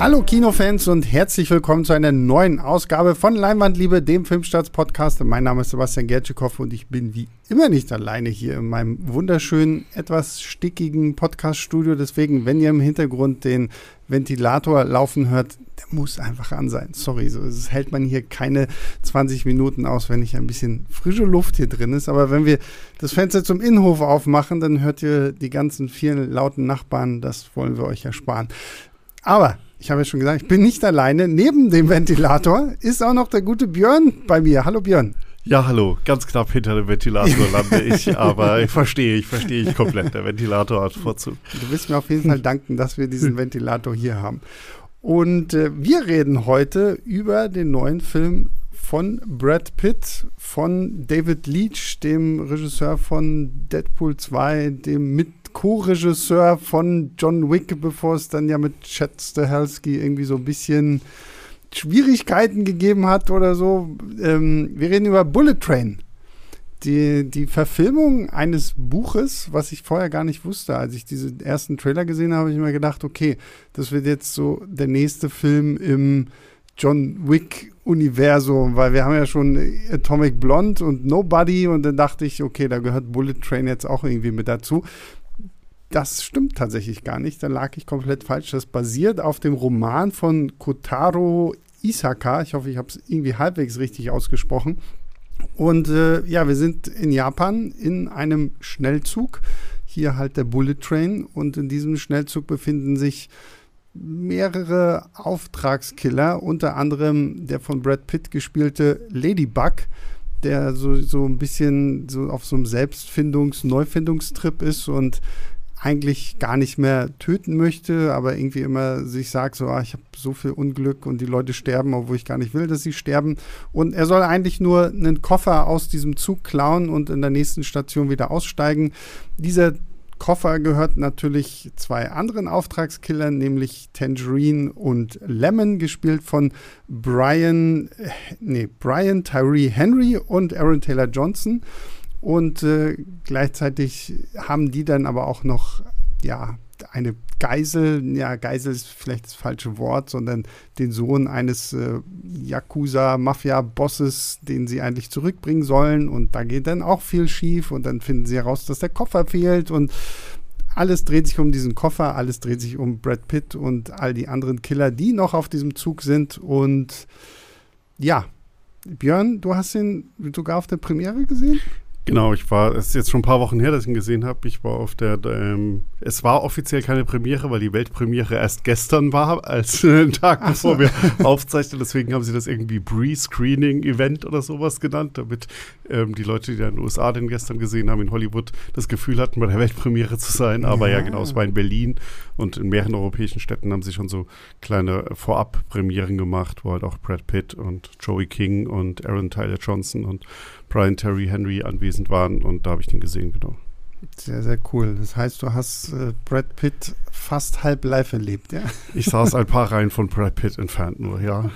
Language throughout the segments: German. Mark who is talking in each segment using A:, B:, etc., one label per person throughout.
A: Hallo Kinofans und herzlich willkommen zu einer neuen Ausgabe von Leinwandliebe, dem Filmstarts-Podcast. Mein Name ist Sebastian Gertschikow und ich bin wie immer nicht alleine hier in meinem wunderschönen, etwas stickigen Podcast-Studio. Deswegen, wenn ihr im Hintergrund den Ventilator laufen hört, der muss einfach an sein. Sorry, so es hält man hier keine 20 Minuten aus, wenn nicht ein bisschen frische Luft hier drin ist. Aber wenn wir das Fenster zum Innenhof aufmachen, dann hört ihr die ganzen vielen lauten Nachbarn. Das wollen wir euch ersparen. Aber ich habe ja schon gesagt, ich bin nicht alleine. Neben dem Ventilator ist auch noch der gute Björn bei mir. Hallo Björn.
B: Ja, hallo. Ganz knapp hinter dem Ventilator lande ich, aber ich verstehe, ich verstehe ich komplett. Der Ventilator hat Vorzug.
A: Du wirst mir auf jeden Fall danken, dass wir diesen Ventilator hier haben. Und äh, wir reden heute über den neuen Film von Brad Pitt, von David Leach, dem Regisseur von Deadpool 2, dem mit Co-Regisseur von John Wick, bevor es dann ja mit Chad Stahelski irgendwie so ein bisschen Schwierigkeiten gegeben hat oder so. Ähm, wir reden über Bullet Train. Die, die Verfilmung eines Buches, was ich vorher gar nicht wusste, als ich diesen ersten Trailer gesehen habe, habe ich mir gedacht, okay, das wird jetzt so der nächste Film im John Wick-Universum, weil wir haben ja schon Atomic Blonde und Nobody und dann dachte ich, okay, da gehört Bullet Train jetzt auch irgendwie mit dazu das stimmt tatsächlich gar nicht. Da lag ich komplett falsch. Das basiert auf dem Roman von Kotaro Isaka. Ich hoffe, ich habe es irgendwie halbwegs richtig ausgesprochen. Und äh, ja, wir sind in Japan in einem Schnellzug. Hier halt der Bullet Train. Und in diesem Schnellzug befinden sich mehrere Auftragskiller, unter anderem der von Brad Pitt gespielte Ladybug, der so, so ein bisschen so auf so einem Selbstfindungs-, Neufindungstrip ist und eigentlich gar nicht mehr töten möchte, aber irgendwie immer sich sagt, so, ah, ich habe so viel Unglück und die Leute sterben, obwohl ich gar nicht will, dass sie sterben. Und er soll eigentlich nur einen Koffer aus diesem Zug klauen und in der nächsten Station wieder aussteigen. Dieser Koffer gehört natürlich zwei anderen Auftragskillern, nämlich Tangerine und Lemon, gespielt von Brian, nee, Brian Tyree Henry und Aaron Taylor Johnson. Und äh, gleichzeitig haben die dann aber auch noch, ja, eine Geisel, ja, Geisel ist vielleicht das falsche Wort, sondern den Sohn eines äh, Yakuza-Mafia-Bosses, den sie eigentlich zurückbringen sollen. Und da geht dann auch viel schief und dann finden sie heraus, dass der Koffer fehlt und alles dreht sich um diesen Koffer, alles dreht sich um Brad Pitt und all die anderen Killer, die noch auf diesem Zug sind. Und ja, Björn, du hast ihn sogar auf der Premiere gesehen?
B: Genau, ich war, es ist jetzt schon ein paar Wochen her, dass ich ihn gesehen habe. Ich war auf der, ähm, es war offiziell keine Premiere, weil die Weltpremiere erst gestern war, als äh, Tag bevor so. wir aufzeichnen. Deswegen haben sie das irgendwie Pre-Screening-Event oder sowas genannt, damit ähm, die Leute, die da in den USA den gestern gesehen haben, in Hollywood, das Gefühl hatten, bei der Weltpremiere zu sein. Aber ja, ja genau, es war in Berlin und in mehreren europäischen Städten haben sie schon so kleine Vorab-Premieren gemacht, wo halt auch Brad Pitt und Joey King und Aaron Tyler Johnson und Brian Terry Henry anwesend waren und da habe ich den gesehen, genau.
A: Sehr, sehr cool. Das heißt, du hast äh, Brad Pitt fast halb live erlebt, ja?
B: Ich saß ein paar Reihen von Brad Pitt entfernt nur, ja.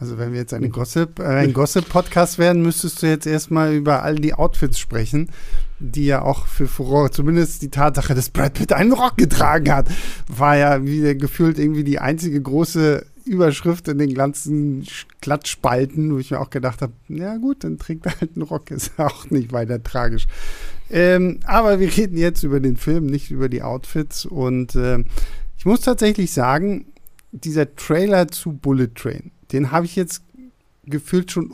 A: also wenn wir jetzt eine Gossip, äh, ein Gossip-Podcast werden, müsstest du jetzt erstmal über all die Outfits sprechen, die ja auch für Furore, zumindest die Tatsache, dass Brad Pitt einen Rock getragen hat, war ja wie gefühlt irgendwie die einzige große Überschrift in den ganzen Klatschspalten, wo ich mir auch gedacht habe, ja gut, dann trägt er halt einen Rock, ist auch nicht weiter tragisch. Ähm, aber wir reden jetzt über den Film, nicht über die Outfits. Und äh, ich muss tatsächlich sagen, dieser Trailer zu Bullet Train, den habe ich jetzt gefühlt schon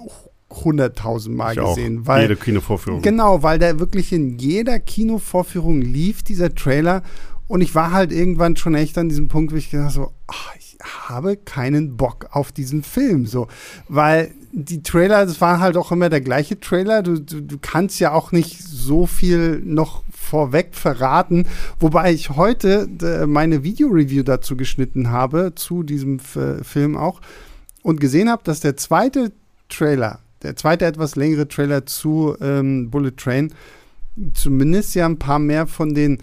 A: 100.000 Mal ich gesehen.
B: Weil, Jede Kinovorführung.
A: Genau, weil der wirklich in jeder Kinovorführung lief, dieser Trailer. Und ich war halt irgendwann schon echt an diesem Punkt, wo ich gedacht so, ach, ich habe keinen Bock auf diesen Film, so, weil die Trailer, das war halt auch immer der gleiche Trailer. Du, du, du kannst ja auch nicht so viel noch vorweg verraten, wobei ich heute äh, meine Video-Review dazu geschnitten habe, zu diesem F Film auch, und gesehen habe, dass der zweite Trailer, der zweite etwas längere Trailer zu ähm, Bullet Train, zumindest ja ein paar mehr von den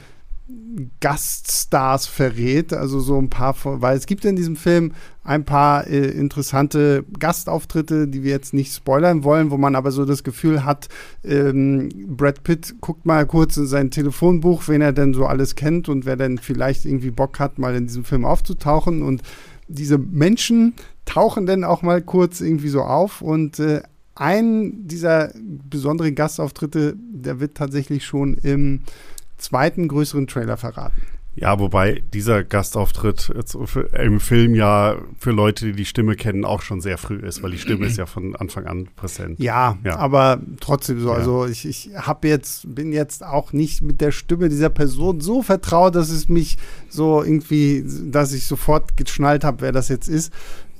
A: Gaststars verrät, also so ein paar, weil es gibt in diesem Film ein paar äh, interessante Gastauftritte, die wir jetzt nicht spoilern wollen, wo man aber so das Gefühl hat, ähm, Brad Pitt guckt mal kurz in sein Telefonbuch, wen er denn so alles kennt und wer denn vielleicht irgendwie Bock hat, mal in diesem Film aufzutauchen. Und diese Menschen tauchen dann auch mal kurz irgendwie so auf. Und äh, ein dieser besonderen Gastauftritte, der wird tatsächlich schon im zweiten größeren Trailer verraten.
B: Ja, wobei dieser Gastauftritt im Film ja für Leute, die die Stimme kennen, auch schon sehr früh ist, weil die Stimme ist ja von Anfang an präsent.
A: Ja, ja. aber trotzdem so. Ja. Also ich, ich habe jetzt, bin jetzt auch nicht mit der Stimme dieser Person so vertraut, dass es mich so irgendwie, dass ich sofort geschnallt habe, wer das jetzt ist.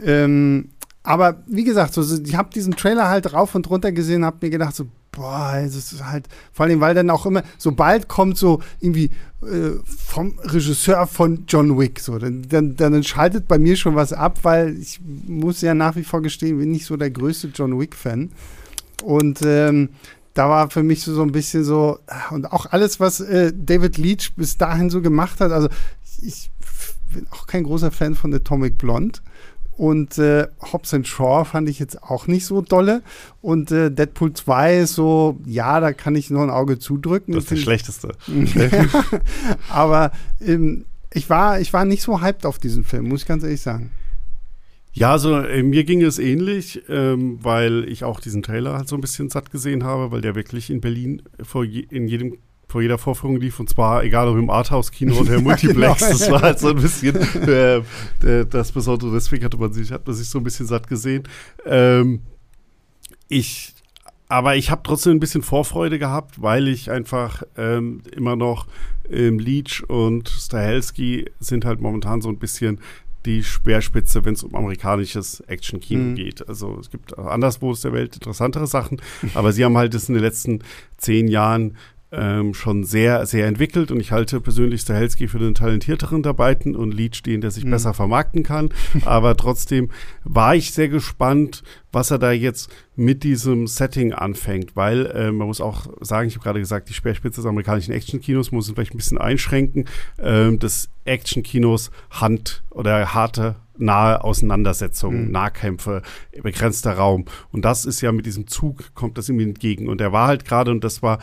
A: Ähm, aber wie gesagt, so, ich habe diesen Trailer halt rauf und runter gesehen, habe mir gedacht, so, boah, das ist halt, vor allem, weil dann auch immer, sobald kommt so irgendwie äh, vom Regisseur von John Wick, so, dann, dann, dann schaltet bei mir schon was ab, weil ich muss ja nach wie vor gestehen, bin nicht so der größte John Wick-Fan. Und ähm, da war für mich so, so ein bisschen so, und auch alles, was äh, David Leach bis dahin so gemacht hat, also ich bin auch kein großer Fan von Atomic Blonde. Und äh, Hobbs Shaw fand ich jetzt auch nicht so dolle. Und äh, Deadpool 2 ist so, ja, da kann ich noch ein Auge zudrücken.
B: Das ist das Schlechteste.
A: Aber ähm, ich, war, ich war nicht so hyped auf diesen Film, muss ich ganz ehrlich sagen.
B: Ja, also äh, mir ging es ähnlich, ähm, weil ich auch diesen Trailer halt so ein bisschen satt gesehen habe, weil der wirklich in Berlin vor je, in jedem vor jeder Vorführung lief und zwar egal ob im Arthouse-Kino oder im Multiplex. genau. Das war halt so ein bisschen äh, das Besondere. Deswegen hatte man sich, hat man sich so ein bisschen satt gesehen. Ähm, ich, aber ich habe trotzdem ein bisschen Vorfreude gehabt, weil ich einfach ähm, immer noch ähm, Leach und Stahelski sind halt momentan so ein bisschen die Speerspitze, wenn es um amerikanisches Action-Kino mhm. geht. Also es gibt anderswo der Welt interessantere Sachen, aber sie haben halt das in den letzten zehn Jahren ähm, schon sehr, sehr entwickelt und ich halte persönlich Stahelski für den talentierteren der beiden und Leach den, der sich mhm. besser vermarkten kann. Aber trotzdem war ich sehr gespannt, was er da jetzt mit diesem Setting anfängt, weil äh, man muss auch sagen, ich habe gerade gesagt, die Speerspitze des amerikanischen Actionkinos muss es vielleicht ein bisschen einschränken, ähm, des Actionkinos Hand oder harte nahe Auseinandersetzungen, mhm. Nahkämpfe, begrenzter Raum. Und das ist ja mit diesem Zug, kommt das ihm entgegen. Und er war halt gerade, und das war,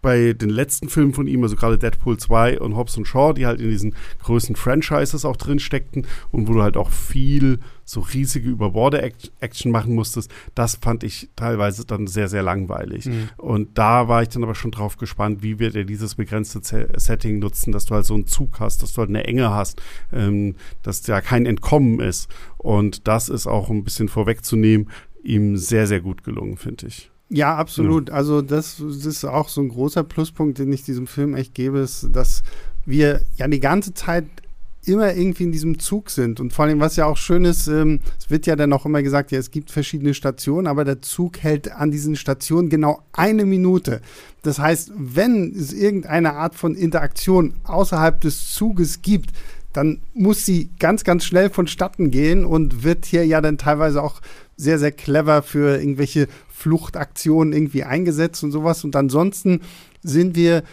B: bei den letzten Filmen von ihm, also gerade Deadpool 2 und Hobbs und Shaw, die halt in diesen größten Franchises auch drin steckten und wo du halt auch viel so riesige Überborde-Action machen musstest, das fand ich teilweise dann sehr, sehr langweilig. Mhm. Und da war ich dann aber schon drauf gespannt, wie wird er dieses begrenzte Z Setting nutzen, dass du halt so einen Zug hast, dass du halt eine Enge hast, ähm, dass da kein Entkommen ist. Und das ist auch ein bisschen vorwegzunehmen, ihm sehr, sehr gut gelungen, finde ich.
A: Ja, absolut. Ja. Also das, das, ist auch so ein großer Pluspunkt, den ich diesem Film echt gebe, ist, dass wir ja die ganze Zeit immer irgendwie in diesem Zug sind. Und vor allem, was ja auch schön ist, ähm, es wird ja dann auch immer gesagt, ja, es gibt verschiedene Stationen, aber der Zug hält an diesen Stationen genau eine Minute. Das heißt, wenn es irgendeine Art von Interaktion außerhalb des Zuges gibt, dann muss sie ganz, ganz schnell vonstatten gehen und wird hier ja dann teilweise auch sehr, sehr clever für irgendwelche Fluchtaktionen irgendwie eingesetzt und sowas. Und ansonsten sind wir,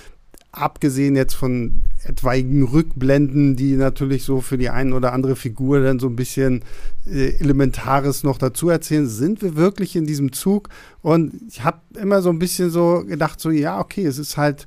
A: abgesehen jetzt von etwaigen Rückblenden, die natürlich so für die eine oder andere Figur dann so ein bisschen äh, Elementares noch dazu erzählen, sind wir wirklich in diesem Zug. Und ich habe immer so ein bisschen so gedacht, so ja, okay, es ist halt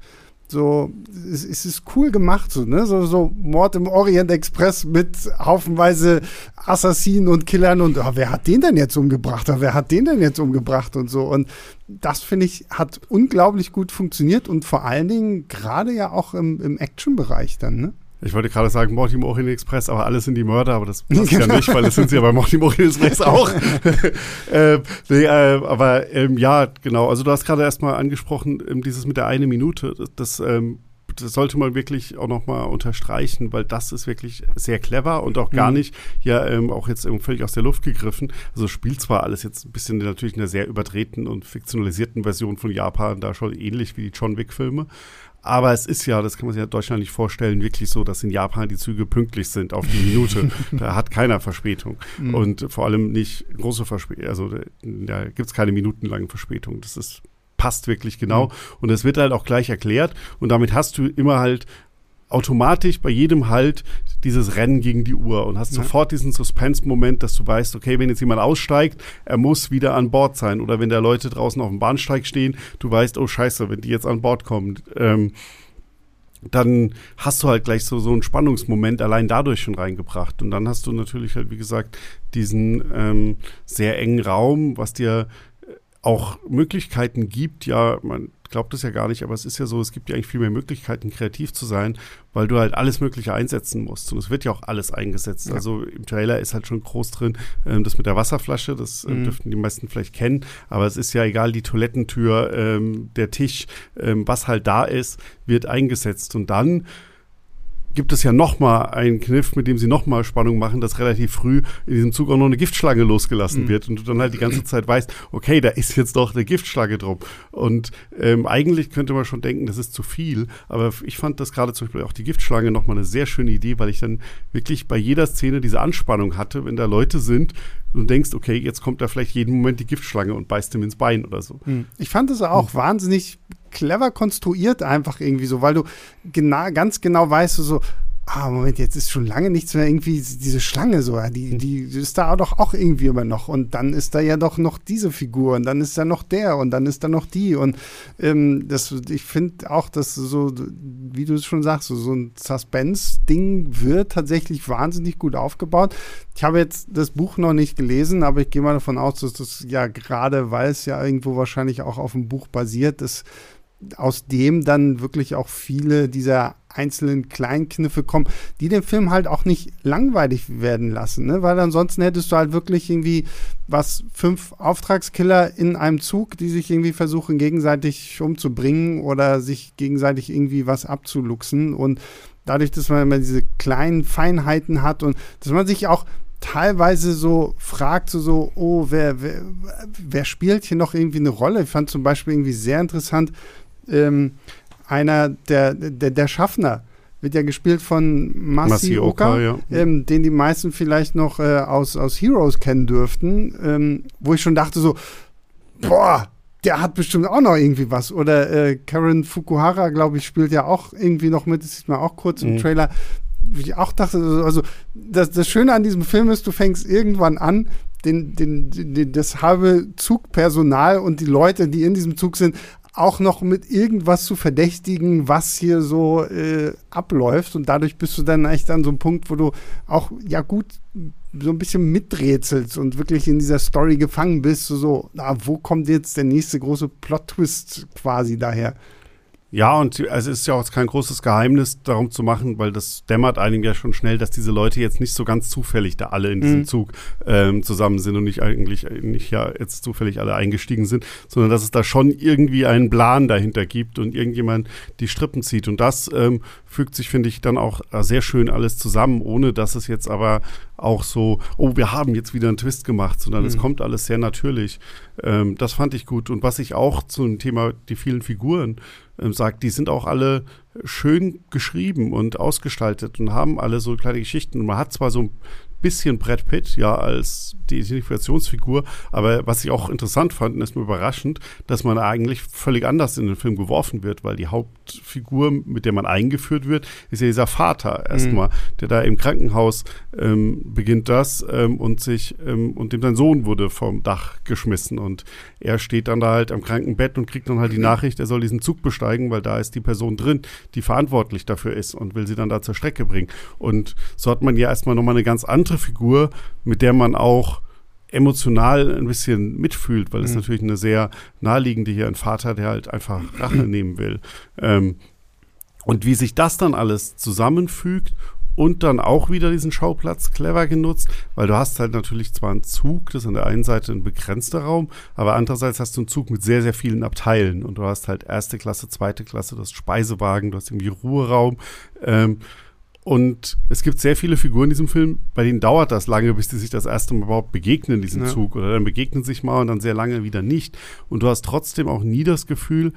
A: so, es, es, ist cool gemacht, so, ne? So, so Mord im Orient Express mit haufenweise Assassinen und Killern und oh, wer hat den denn jetzt umgebracht? Oh, wer hat den denn jetzt umgebracht und so. Und das finde ich, hat unglaublich gut funktioniert und vor allen Dingen gerade ja auch im, im Action-Bereich dann, ne?
B: Ich wollte gerade sagen Mortimer Orient Express, aber alles sind die Mörder, aber das passt ja nicht, weil das sind sie ja bei Mortimer Orient Express auch. äh, nee, äh, aber ähm, ja, genau. Also du hast gerade erstmal angesprochen, ähm, dieses mit der eine Minute. Das, das, ähm, das sollte man wirklich auch nochmal unterstreichen, weil das ist wirklich sehr clever und auch gar mhm. nicht, ja, ähm, auch jetzt völlig aus der Luft gegriffen. Also spielt zwar alles jetzt ein bisschen natürlich in einer sehr überdrehten und fiktionalisierten Version von Japan, da schon ähnlich wie die John Wick-Filme. Aber es ist ja, das kann man sich ja in Deutschland nicht vorstellen, wirklich so, dass in Japan die Züge pünktlich sind auf die Minute. da hat keiner Verspätung. Mhm. Und vor allem nicht große Verspätung. Also da gibt es keine minutenlangen Verspätungen. Das ist passt wirklich genau. Mhm. Und es wird halt auch gleich erklärt. Und damit hast du immer halt automatisch bei jedem Halt dieses Rennen gegen die Uhr und hast ja. sofort diesen Suspense-Moment, dass du weißt, okay, wenn jetzt jemand aussteigt, er muss wieder an Bord sein. Oder wenn da Leute draußen auf dem Bahnsteig stehen, du weißt, oh scheiße, wenn die jetzt an Bord kommen, ähm, dann hast du halt gleich so, so einen Spannungsmoment allein dadurch schon reingebracht. Und dann hast du natürlich halt, wie gesagt, diesen ähm, sehr engen Raum, was dir auch Möglichkeiten gibt, ja, man glaubt es ja gar nicht, aber es ist ja so, es gibt ja eigentlich viel mehr Möglichkeiten, kreativ zu sein, weil du halt alles Mögliche einsetzen musst. Und es wird ja auch alles eingesetzt. Ja. Also im Trailer ist halt schon groß drin, ähm, das mit der Wasserflasche, das äh, mhm. dürften die meisten vielleicht kennen, aber es ist ja egal, die Toilettentür, ähm, der Tisch, ähm, was halt da ist, wird eingesetzt. Und dann gibt es ja nochmal einen Kniff, mit dem sie nochmal Spannung machen, dass relativ früh in diesem Zug auch noch eine Giftschlange losgelassen mhm. wird und du dann halt die ganze Zeit weißt, okay, da ist jetzt doch eine Giftschlange drum. Und ähm, eigentlich könnte man schon denken, das ist zu viel, aber ich fand das gerade zum Beispiel auch die Giftschlange nochmal eine sehr schöne Idee, weil ich dann wirklich bei jeder Szene diese Anspannung hatte, wenn da Leute sind, und denkst, okay, jetzt kommt da vielleicht jeden Moment die Giftschlange und beißt ihm ins Bein oder so. Hm.
A: Ich fand es auch hm. wahnsinnig clever konstruiert, einfach irgendwie so, weil du genau, ganz genau weißt, so, ah, Moment, jetzt ist schon lange nichts mehr irgendwie diese Schlange so, die, hm. die ist da doch auch irgendwie immer noch und dann ist da ja doch noch diese Figur und dann ist da noch der und dann ist da noch die und ähm, das, ich finde auch, dass so, wie du es schon sagst, so, so ein Suspense-Ding wird tatsächlich wahnsinnig gut aufgebaut. Ich habe jetzt das Buch noch nicht gelesen, aber ich gehe mal davon aus, dass das ja gerade, weil es ja irgendwo wahrscheinlich auch auf dem Buch basiert ist, aus dem dann wirklich auch viele dieser einzelnen Kleinkniffe kommen, die den Film halt auch nicht langweilig werden lassen, ne? weil ansonsten hättest du halt wirklich irgendwie was fünf Auftragskiller in einem Zug, die sich irgendwie versuchen gegenseitig umzubringen oder sich gegenseitig irgendwie was abzuluxen und dadurch, dass man immer diese kleinen Feinheiten hat und dass man sich auch teilweise so fragt, so, so oh, wer, wer, wer spielt hier noch irgendwie eine Rolle? Ich fand zum Beispiel irgendwie sehr interessant, ähm, einer der, der, der Schaffner wird ja gespielt von Masioka, ja. ähm, den die meisten vielleicht noch äh, aus, aus Heroes kennen dürften, ähm, wo ich schon dachte so, boah, der hat bestimmt auch noch irgendwie was. Oder äh, Karen Fukuhara, glaube ich, spielt ja auch irgendwie noch mit, das sieht man auch kurz im mhm. Trailer. Wie ich auch dachte, also das, das Schöne an diesem Film ist, du fängst irgendwann an, den, den, den, das halbe Zugpersonal und die Leute, die in diesem Zug sind, auch noch mit irgendwas zu verdächtigen, was hier so äh, abläuft. Und dadurch bist du dann echt an so einem Punkt, wo du auch, ja gut, so ein bisschen miträtselst und wirklich in dieser Story gefangen bist. So, so na, wo kommt jetzt der nächste große Plot-Twist quasi daher?
B: Ja, und es ist ja auch kein großes Geheimnis darum zu machen, weil das dämmert einem ja schon schnell, dass diese Leute jetzt nicht so ganz zufällig da alle in diesem mhm. Zug ähm, zusammen sind und nicht eigentlich nicht ja jetzt zufällig alle eingestiegen sind, sondern dass es da schon irgendwie einen Plan dahinter gibt und irgendjemand die Strippen zieht. Und das ähm, fügt sich, finde ich, dann auch äh, sehr schön alles zusammen, ohne dass es jetzt aber auch so, oh, wir haben jetzt wieder einen Twist gemacht, sondern mhm. es kommt alles sehr natürlich. Ähm, das fand ich gut. Und was ich auch zum Thema die vielen Figuren ähm, sagt, die sind auch alle schön geschrieben und ausgestaltet und haben alle so kleine Geschichten. Man hat zwar so bisschen Brad Pitt, ja, als die Identifikationsfigur. Aber was ich auch interessant fand und erstmal überraschend, dass man eigentlich völlig anders in den Film geworfen wird, weil die Hauptfigur, mit der man eingeführt wird, ist ja dieser Vater erstmal, mhm. der da im Krankenhaus ähm, beginnt das ähm, und sich ähm, und dem sein Sohn wurde vom Dach geschmissen und er steht dann da halt am Krankenbett und kriegt dann halt die Nachricht, er soll diesen Zug besteigen, weil da ist die Person drin, die verantwortlich dafür ist und will sie dann da zur Strecke bringen. Und so hat man ja erstmal nochmal eine ganz andere Figur, mit der man auch emotional ein bisschen mitfühlt, weil es mhm. natürlich eine sehr naheliegende hier ein Vater, der halt einfach Rache nehmen will. Ähm, und wie sich das dann alles zusammenfügt und dann auch wieder diesen Schauplatz clever genutzt, weil du hast halt natürlich zwar einen Zug, das ist an der einen Seite ein begrenzter Raum, aber andererseits hast du einen Zug mit sehr, sehr vielen Abteilen und du hast halt erste Klasse, zweite Klasse, du hast Speisewagen, du hast irgendwie Ruheraum. Ähm, und es gibt sehr viele Figuren in diesem Film, bei denen dauert das lange, bis die sich das erste Mal überhaupt begegnen, diesen ja. Zug. Oder dann begegnen sich mal und dann sehr lange wieder nicht. Und du hast trotzdem auch nie das Gefühl,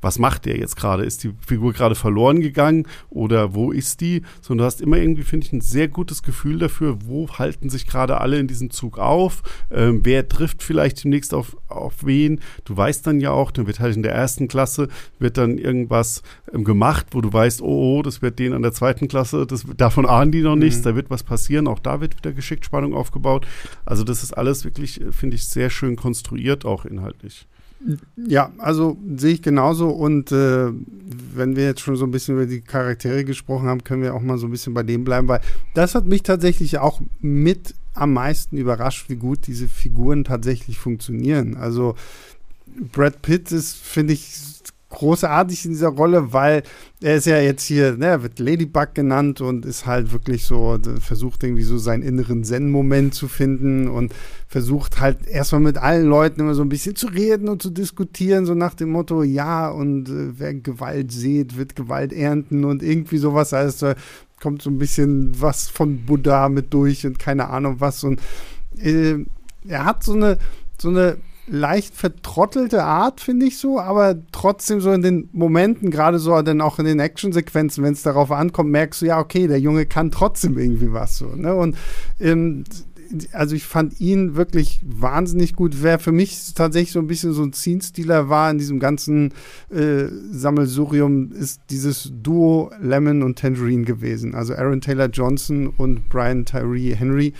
B: was macht der jetzt gerade? Ist die Figur gerade verloren gegangen oder wo ist die? Sondern du hast immer irgendwie, finde ich, ein sehr gutes Gefühl dafür, wo halten sich gerade alle in diesem Zug auf, ähm, wer trifft vielleicht demnächst auf, auf wen. Du weißt dann ja auch, dann wird halt in der ersten Klasse, wird dann irgendwas ähm, gemacht, wo du weißt, oh, oh, das wird denen an der zweiten Klasse, das, davon ahnen die noch mhm. nichts, da wird was passieren, auch da wird wieder geschickt Spannung aufgebaut. Also das ist alles wirklich, äh, finde ich, sehr schön konstruiert, auch inhaltlich.
A: Ja, also sehe ich genauso. Und äh, wenn wir jetzt schon so ein bisschen über die Charaktere gesprochen haben, können wir auch mal so ein bisschen bei dem bleiben, weil das hat mich tatsächlich auch mit am meisten überrascht, wie gut diese Figuren tatsächlich funktionieren. Also Brad Pitt ist, finde ich, großartig in dieser Rolle, weil er ist ja jetzt hier, ne, wird Ladybug genannt und ist halt wirklich so, versucht irgendwie so seinen inneren Zen-Moment zu finden und versucht halt erstmal mit allen Leuten immer so ein bisschen zu reden und zu diskutieren, so nach dem Motto, ja, und äh, wer Gewalt sieht, wird Gewalt ernten und irgendwie sowas. Also kommt so ein bisschen was von Buddha mit durch und keine Ahnung was. Und äh, er hat so eine, so eine leicht vertrottelte Art, finde ich so, aber trotzdem so in den Momenten, gerade so dann auch in den Actionsequenzen, wenn es darauf ankommt, merkst du ja, okay, der Junge kann trotzdem irgendwie was so. Ne? Und ähm, also ich fand ihn wirklich wahnsinnig gut. Wer für mich tatsächlich so ein bisschen so ein Scene-Stealer war in diesem ganzen äh, Sammelsurium, ist dieses Duo Lemon und Tangerine gewesen. Also Aaron Taylor Johnson und Brian Tyree Henry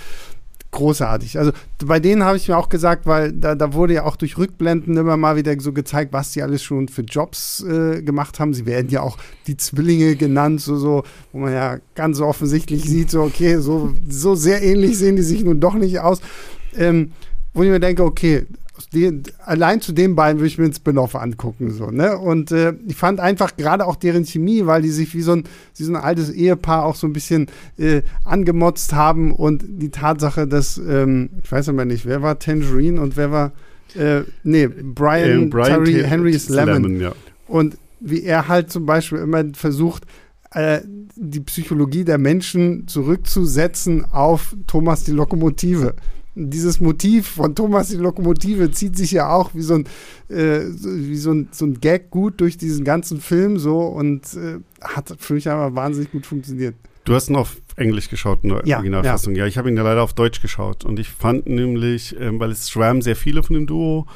A: großartig. Also bei denen habe ich mir auch gesagt, weil da, da, wurde ja auch durch Rückblenden immer mal wieder so gezeigt, was die alles schon für Jobs äh, gemacht haben. Sie werden ja auch die Zwillinge genannt, so, so, wo man ja ganz offensichtlich sieht, so, okay, so, so sehr ähnlich sehen die sich nun doch nicht aus. Ähm, wo ich mir denke, okay, die, allein zu den beiden würde ich mir einen Spin-off angucken. So, ne? Und äh, ich fand einfach gerade auch deren Chemie, weil die sich wie so ein, wie so ein altes Ehepaar auch so ein bisschen äh, angemotzt haben und die Tatsache, dass, ähm, ich weiß aber nicht, wer war Tangerine und wer war, äh, nee, Brian, ähm, Brian Terry Henrys Lemon. Lemon ja. Und wie er halt zum Beispiel immer versucht, äh, die Psychologie der Menschen zurückzusetzen auf Thomas die Lokomotive dieses Motiv von Thomas die Lokomotive zieht sich ja auch wie so ein, äh, wie so ein, so ein Gag gut durch diesen ganzen Film so und äh, hat für mich aber wahnsinnig gut funktioniert.
B: Du hast ihn auf Englisch geschaut in der ja, Originalfassung. Ja. ja, ich habe ihn ja leider auf Deutsch geschaut und ich fand nämlich, ähm, weil es schwärmen sehr viele von dem Duo,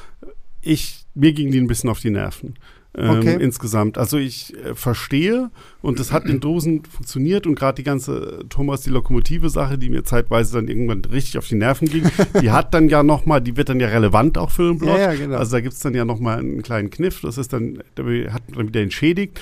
B: ich, mir gingen die ein bisschen auf die Nerven ähm, okay. insgesamt. Also ich äh, verstehe und das hat in Dosen funktioniert und gerade die ganze Thomas die Lokomotive Sache, die mir zeitweise dann irgendwann richtig auf die Nerven ging, die hat dann ja noch mal, die wird dann ja relevant auch für den Blog. Ja, ja, genau. Also da gibt es dann ja noch mal einen kleinen Kniff, das ist dann, hat dann wieder entschädigt.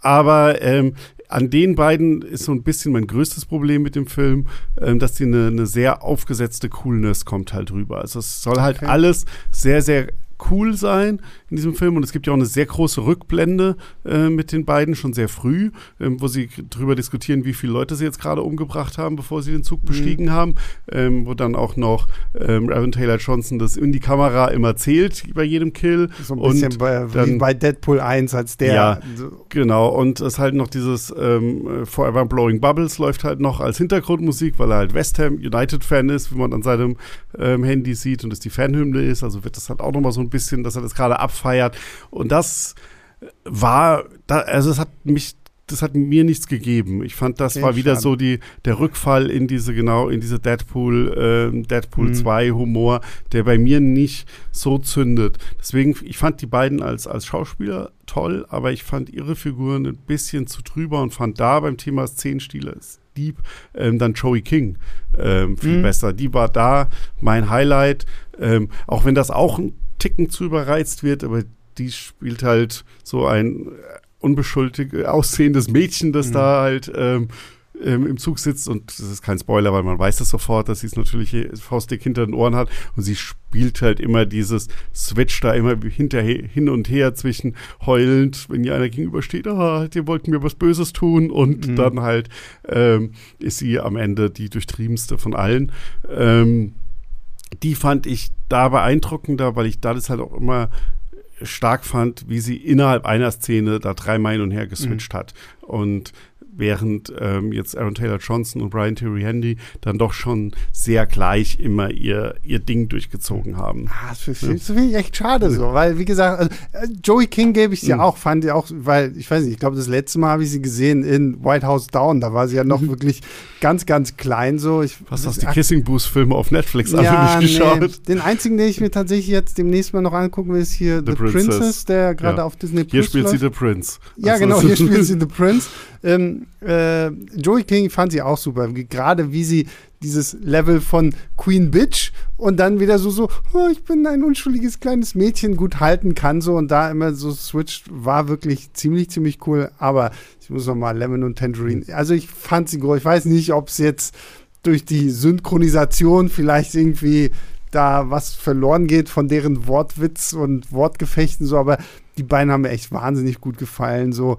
B: Aber ähm, an den beiden ist so ein bisschen mein größtes Problem mit dem Film, ähm, dass die eine, eine, sehr aufgesetzte Coolness kommt halt rüber. Also es soll halt okay. alles sehr, sehr cool sein in diesem Film. Und es gibt ja auch eine sehr große Rückblende äh, mit den beiden, schon sehr früh, ähm, wo sie darüber diskutieren, wie viele Leute sie jetzt gerade umgebracht haben, bevor sie den Zug mhm. bestiegen haben. Ähm, wo dann auch noch ähm, Aaron Taylor Johnson das in die Kamera immer zählt bei jedem Kill.
A: So ein bisschen und bei, dann, wie bei Deadpool 1 als der.
B: Ja, genau. Und es halt noch dieses ähm, Forever Blowing Bubbles läuft halt noch als Hintergrundmusik, weil er halt West Ham United-Fan ist, wie man an seinem ähm, Handy sieht und es die Fanhymne ist. Also wird das halt auch nochmal so ein bisschen, dass er das gerade abfeiert. Und das war, da, also es hat mich das hat mir nichts gegeben. Ich fand, das okay, war wieder schade. so die, der Rückfall in diese, genau, in diese Deadpool, äh, Deadpool mhm. 2 Humor, der bei mir nicht so zündet. Deswegen, ich fand die beiden als, als Schauspieler toll, aber ich fand ihre Figuren ein bisschen zu drüber und fand da beim Thema Szenenstile Dieb ähm, dann Joey King ähm, viel mhm. besser. Die war da mein Highlight, ähm, auch wenn das auch ein Ticken zu überreizt wird, aber die spielt halt so ein unbeschuldigt aussehendes Mädchen, das mhm. da halt ähm, ähm, im Zug sitzt und das ist kein Spoiler, weil man weiß das sofort, dass sie es natürlich faustdick hinter den Ohren hat und sie spielt halt immer dieses Switch da immer hinterher, hin und her zwischen heulend, wenn ihr einer gegenübersteht, ah, die wollten mir was Böses tun und mhm. dann halt ähm, ist sie am Ende die durchtriebenste von allen. Ähm, die fand ich da beeindruckender, weil ich da das halt auch immer stark fand, wie sie innerhalb einer Szene da dreimal hin und her geswitcht mhm. hat. Und während ähm, jetzt Aaron Taylor Johnson und Brian Terry Handy dann doch schon sehr gleich immer ihr, ihr Ding durchgezogen haben.
A: Ah, das finde ich, find ich echt schade so, weil wie gesagt, also, äh, Joey King gebe ich dir mhm. auch, fand ich auch, weil ich weiß nicht, ich glaube, das letzte Mal habe ich sie gesehen in White House Down, da war sie ja noch mhm. wirklich ganz, ganz klein so. Ich,
B: Was hast du die Kissing Boost Filme auf Netflix ja, nicht geschaut? Nee.
A: Den einzigen, den ich mir tatsächlich jetzt demnächst mal noch angucken will, ist hier The, The Princess. Princess. der gerade ja. auf Disney
B: Plus Hier spielt läuft. sie The Prince.
A: Ja, also, genau, hier spielt sie The Prince. Ähm, äh, Joey King fand sie auch super, gerade wie sie dieses Level von Queen Bitch und dann wieder so, so, oh, ich bin ein unschuldiges kleines Mädchen, gut halten kann so und da immer so switcht, war wirklich ziemlich, ziemlich cool, aber ich muss noch mal Lemon und Tangerine, also ich fand sie groß, ich weiß nicht, ob es jetzt durch die Synchronisation vielleicht irgendwie da was verloren geht von deren Wortwitz und Wortgefechten so, aber die beiden haben mir echt wahnsinnig gut gefallen so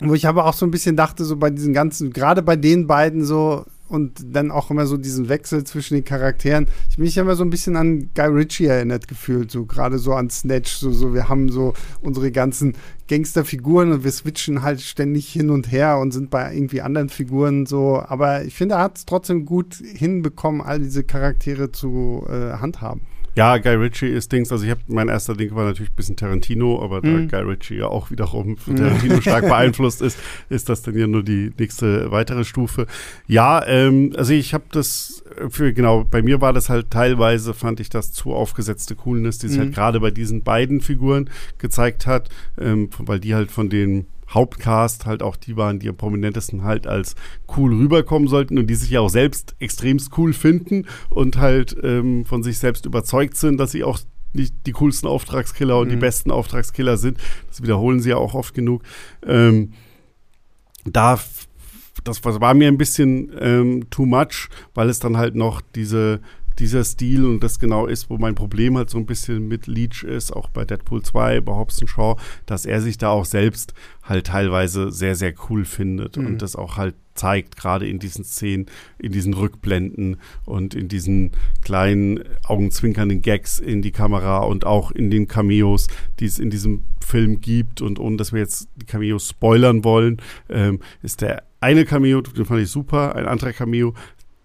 A: wo ich aber auch so ein bisschen dachte, so bei diesen ganzen, gerade bei den beiden so, und dann auch immer so diesen Wechsel zwischen den Charakteren. Ich mich immer so ein bisschen an Guy Ritchie erinnert gefühlt, so gerade so an Snatch, so, so wir haben so unsere ganzen Gangsterfiguren und wir switchen halt ständig hin und her und sind bei irgendwie anderen Figuren so, aber ich finde, er hat es trotzdem gut hinbekommen, all diese Charaktere zu äh, handhaben.
B: Ja, Guy Ritchie ist Dings, also ich habe, mein erster Ding war natürlich ein bisschen Tarantino, aber mhm. da Guy Ritchie ja auch wiederum von Tarantino stark beeinflusst ist, ist das dann ja nur die nächste weitere Stufe. Ja, ähm, also ich habe das für, genau, bei mir war das halt teilweise, fand ich das zu aufgesetzte Coolness, die sich halt mhm. halt gerade bei diesen beiden Figuren gezeigt hat, ähm, weil die halt von den Hauptcast halt auch die waren, die am prominentesten halt als cool rüberkommen sollten und die sich ja auch selbst extremst cool finden und halt ähm, von sich selbst überzeugt sind, dass sie auch nicht die coolsten Auftragskiller und mhm. die besten Auftragskiller sind. Das wiederholen sie ja auch oft genug. Ähm, da das war mir ein bisschen ähm, too much, weil es dann halt noch diese dieser Stil und das genau ist, wo mein Problem halt so ein bisschen mit Leech ist, auch bei Deadpool 2, bei Hobson Shaw, dass er sich da auch selbst halt teilweise sehr, sehr cool findet mhm. und das auch halt zeigt, gerade in diesen Szenen, in diesen Rückblenden und in diesen kleinen augenzwinkernden Gags in die Kamera und auch in den Cameos, die es in diesem Film gibt und ohne dass wir jetzt die Cameos spoilern wollen, ähm, ist der eine Cameo, den fand ich super, ein anderer Cameo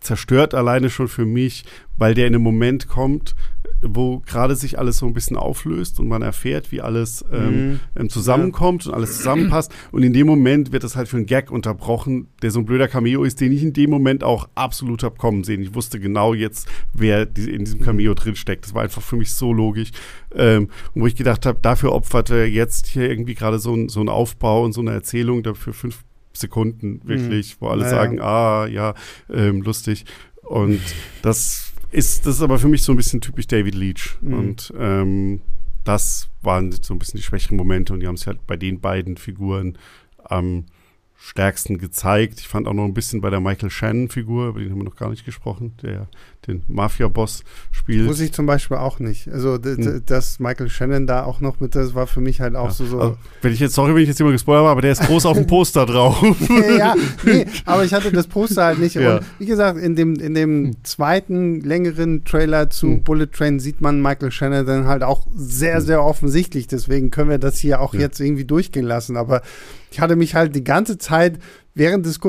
B: zerstört alleine schon für mich, weil der in einem Moment kommt, wo gerade sich alles so ein bisschen auflöst und man erfährt, wie alles ähm, mhm. Ähm, zusammenkommt und alles zusammenpasst. Und in dem Moment wird das halt für einen Gag unterbrochen, der so ein blöder Cameo ist, den ich in dem Moment auch absolut hab kommen sehen. Ich wusste genau jetzt, wer in diesem Cameo mhm. drin steckt. Das war einfach für mich so logisch. Ähm, wo ich gedacht habe, dafür opfert er jetzt hier irgendwie gerade so, ein, so einen Aufbau und so eine Erzählung dafür fünf Sekunden wirklich, mhm. wo alle naja. sagen, ah, ja, ähm, lustig. Und das ist, das ist aber für mich so ein bisschen typisch David Leach. Mhm. Und ähm, das waren so ein bisschen die schwächeren Momente und die haben sich halt bei den beiden Figuren am stärksten gezeigt. Ich fand auch noch ein bisschen bei der Michael Shannon-Figur, über den haben wir noch gar nicht gesprochen, der den Mafia-Boss spielt.
A: Muss ich zum Beispiel auch nicht. Also, hm. dass Michael Shannon da auch noch mit, das war für mich halt auch ja. so. so also,
B: wenn ich jetzt, sorry, wenn ich jetzt immer gespoilert habe, aber der ist groß auf dem Poster drauf.
A: ja, nee, aber ich hatte das Poster halt nicht. Ja. Und wie gesagt, in dem, in dem hm. zweiten längeren Trailer zu hm. Bullet Train sieht man Michael Shannon dann halt auch sehr, hm. sehr offensichtlich. Deswegen können wir das hier auch ja. jetzt irgendwie durchgehen lassen. Aber ich hatte mich halt die ganze Zeit während des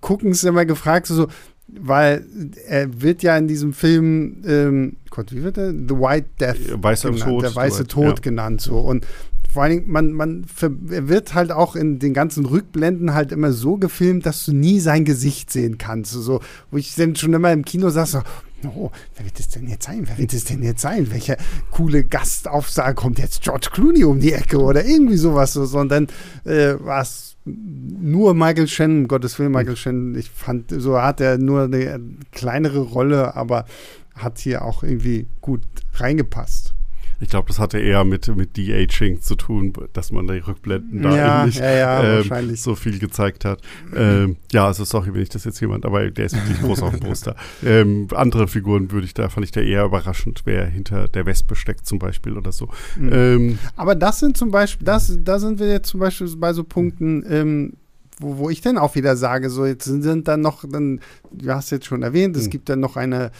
A: Guckens immer gefragt, so, weil er wird ja in diesem Film, ähm, Gott, wie wird er? The White Death.
B: Weißer genannt, Tod.
A: Der weiße Tod ja. genannt so. Und vor allen Dingen, man, man er wird halt auch in den ganzen Rückblenden halt immer so gefilmt, dass du nie sein Gesicht sehen kannst. So, wo ich dann schon immer im Kino saß, so, oh, wer wird es denn jetzt sein? Wer wird es denn jetzt sein? Welcher coole Gastaufsage kommt jetzt George Clooney um die Ecke oder irgendwie sowas. So, und dann äh, war es nur Michael Shannon, Gottes Willen, Michael Shannon, ich fand, so hat er nur eine kleinere Rolle, aber hat hier auch irgendwie gut reingepasst.
B: Ich glaube, das hatte eher mit, mit De-Aging zu tun, dass man die Rückblenden da ja, nicht
A: ja, ja, ähm,
B: so viel gezeigt hat. Ähm, ja, also sorry, wenn ich das jetzt jemand, aber der ist wirklich groß auf dem Poster. Ähm, andere Figuren würde ich da, fand ich da eher überraschend, wer hinter der Wespe steckt zum Beispiel oder so. Mhm.
A: Ähm, aber das sind zum Beispiel, das, da sind wir jetzt zum Beispiel bei so Punkten, ähm, wo, wo ich dann auch wieder sage, so jetzt sind, sind dann noch, dann, du hast jetzt schon erwähnt, es mhm. gibt dann noch eine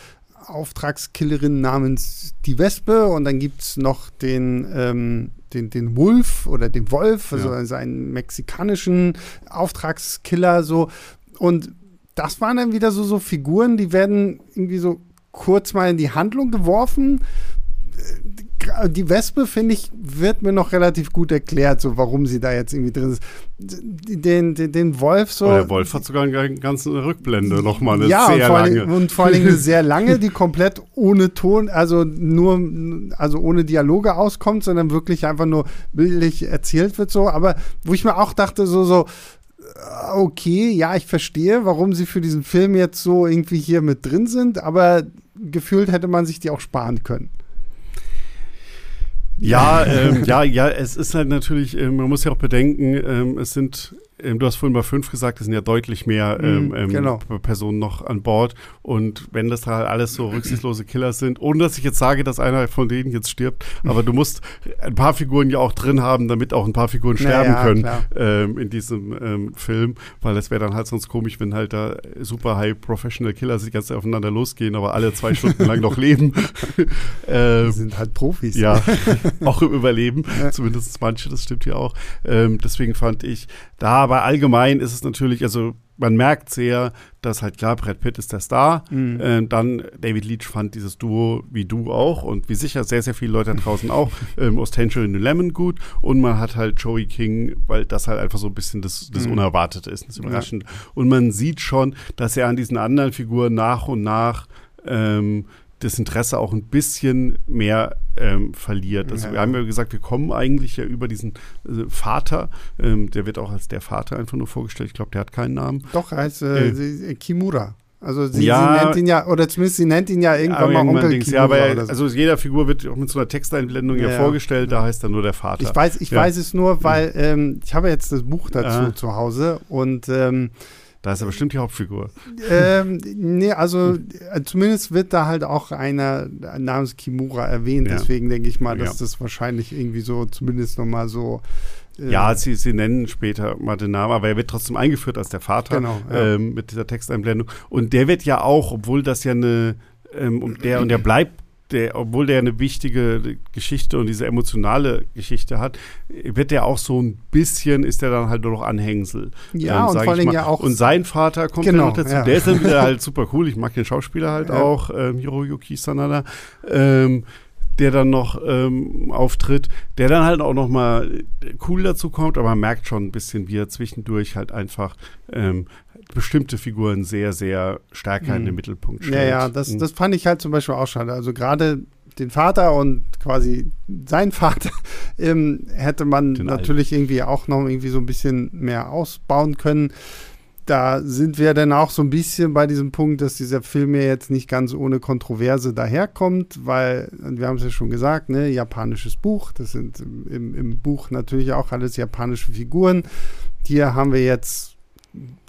A: Auftragskillerin namens die Wespe und dann gibt es noch den, ähm, den, den Wolf oder den Wolf, also, ja. also einen mexikanischen Auftragskiller so. Und das waren dann wieder so, so Figuren, die werden irgendwie so kurz mal in die Handlung geworfen die Wespe, finde ich, wird mir noch relativ gut erklärt, so warum sie da jetzt irgendwie drin ist. Den, den, den Wolf so.
B: Oh, der Wolf hat sogar eine ganze Rückblende nochmal, eine
A: ja,
B: sehr
A: und
B: lange.
A: Allem, und vor allem eine sehr lange, die komplett ohne Ton, also nur, also ohne Dialoge auskommt, sondern wirklich einfach nur bildlich erzählt wird so. Aber wo ich mir auch dachte, so, so, okay, ja, ich verstehe, warum sie für diesen Film jetzt so irgendwie hier mit drin sind, aber gefühlt hätte man sich die auch sparen können.
B: Ja, ähm, ja, ja, es ist halt natürlich, äh, man muss ja auch bedenken, ähm, es sind ähm, du hast vorhin mal fünf gesagt, es sind ja deutlich mehr mhm, ähm, ähm, genau. Personen noch an Bord. Und wenn das halt alles so rücksichtslose Killer sind, ohne dass ich jetzt sage, dass einer von denen jetzt stirbt, aber du musst ein paar Figuren ja auch drin haben, damit auch ein paar Figuren sterben naja, können ähm, in diesem ähm, Film, weil es wäre dann halt sonst komisch, wenn halt da super high professional Killer die ganze Zeit aufeinander losgehen, aber alle zwei Stunden lang noch leben.
A: ähm, die sind halt Profis.
B: Ja, auch im Überleben, ja. zumindest manche, das stimmt ja auch. Ähm, deswegen fand ich, da aber allgemein ist es natürlich, also man merkt sehr, dass halt klar, Brad Pitt ist der Star. Mhm. Äh, dann David Leach fand dieses Duo wie du auch und wie sicher sehr, sehr viele Leute da draußen auch ähm, aus Tangerine Lemon gut. Und man hat halt Joey King, weil das halt einfach so ein bisschen das, das mhm. Unerwartete ist, das Überraschende. Ja. Und man sieht schon, dass er an diesen anderen Figuren nach und nach ähm, das Interesse auch ein bisschen mehr ähm, verliert. Also ja. wir haben ja gesagt, wir kommen eigentlich ja über diesen äh, Vater, ähm, der wird auch als der Vater einfach nur vorgestellt. Ich glaube, der hat keinen Namen.
A: Doch, er heißt äh, äh, Kimura. Also sie, ja, sie, nennt ihn ja, oder zumindest sie nennt ihn ja irgendwann mal Onkel Dings,
B: Ja, aber er, so. also jeder Figur wird auch mit so einer Texteinblendung ja, ja vorgestellt, da heißt er nur der Vater.
A: Ich weiß, ich weiß es nur, weil ähm, ich habe jetzt das Buch dazu zu Hause und ähm,
B: da ist er bestimmt die Hauptfigur.
A: Ähm, nee, also äh, zumindest wird da halt auch einer namens Kimura erwähnt. Ja. Deswegen denke ich mal, dass ja. das wahrscheinlich irgendwie so zumindest nochmal so.
B: Äh, ja, sie, sie nennen später mal den Namen, aber er wird trotzdem eingeführt als der Vater genau, ja. ähm, mit dieser Texteinblendung. Und der wird ja auch, obwohl das ja eine, ähm, und der und der bleibt der, obwohl der eine wichtige Geschichte und diese emotionale Geschichte hat, wird der auch so ein bisschen, ist der dann halt nur noch Anhängsel.
A: Ja, ähm, und vor allem ja auch.
B: Und sein Vater kommt genau, noch dazu. Ja. Der ist dann wieder halt super cool. Ich mag den Schauspieler halt ja. auch, ähm, Hiroyuki Sanada. Ähm, der dann noch ähm, auftritt, der dann halt auch noch mal cool dazu kommt, aber man merkt schon ein bisschen, wie er zwischendurch halt einfach ähm, bestimmte Figuren sehr, sehr stärker mhm. in den mhm. Mittelpunkt stellt.
A: Ja, ja, das, mhm. das fand ich halt zum Beispiel auch schade. Also gerade den Vater und quasi sein Vater ähm, hätte man den natürlich Alten. irgendwie auch noch irgendwie so ein bisschen mehr ausbauen können. Da sind wir dann auch so ein bisschen bei diesem Punkt, dass dieser Film ja jetzt nicht ganz ohne Kontroverse daherkommt, weil, wir haben es ja schon gesagt, ne, japanisches Buch, das sind im, im Buch natürlich auch alles japanische Figuren. Hier haben wir jetzt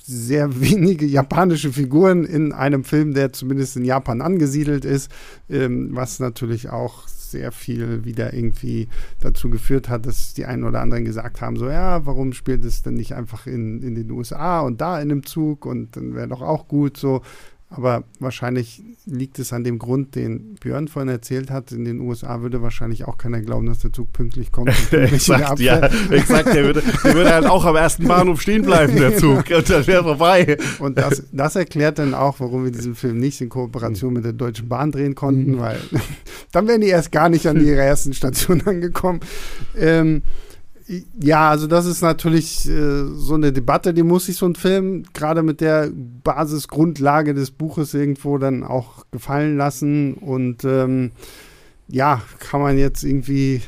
A: sehr wenige japanische Figuren in einem Film, der zumindest in Japan angesiedelt ist, ähm, was natürlich auch sehr viel wieder irgendwie dazu geführt hat, dass die einen oder anderen gesagt haben, so ja, warum spielt es denn nicht einfach in, in den USA und da in einem Zug und dann wäre doch auch gut so. Aber wahrscheinlich liegt es an dem Grund, den Björn vorhin erzählt hat. In den USA würde wahrscheinlich auch keiner glauben, dass der Zug pünktlich kommt.
B: exakt, ja, exakt. Der würde, der würde halt auch am ersten Bahnhof stehen bleiben, der Zug. Und dann wäre vorbei.
A: Und das, das erklärt dann auch, warum wir diesen Film nicht in Kooperation mit der Deutschen Bahn drehen konnten, mhm. weil dann wären die erst gar nicht an ihrer ersten Station angekommen. Ähm, ja, also das ist natürlich äh, so eine Debatte, die muss sich so ein Film gerade mit der Basisgrundlage des Buches irgendwo dann auch gefallen lassen. Und ähm, ja, kann man jetzt irgendwie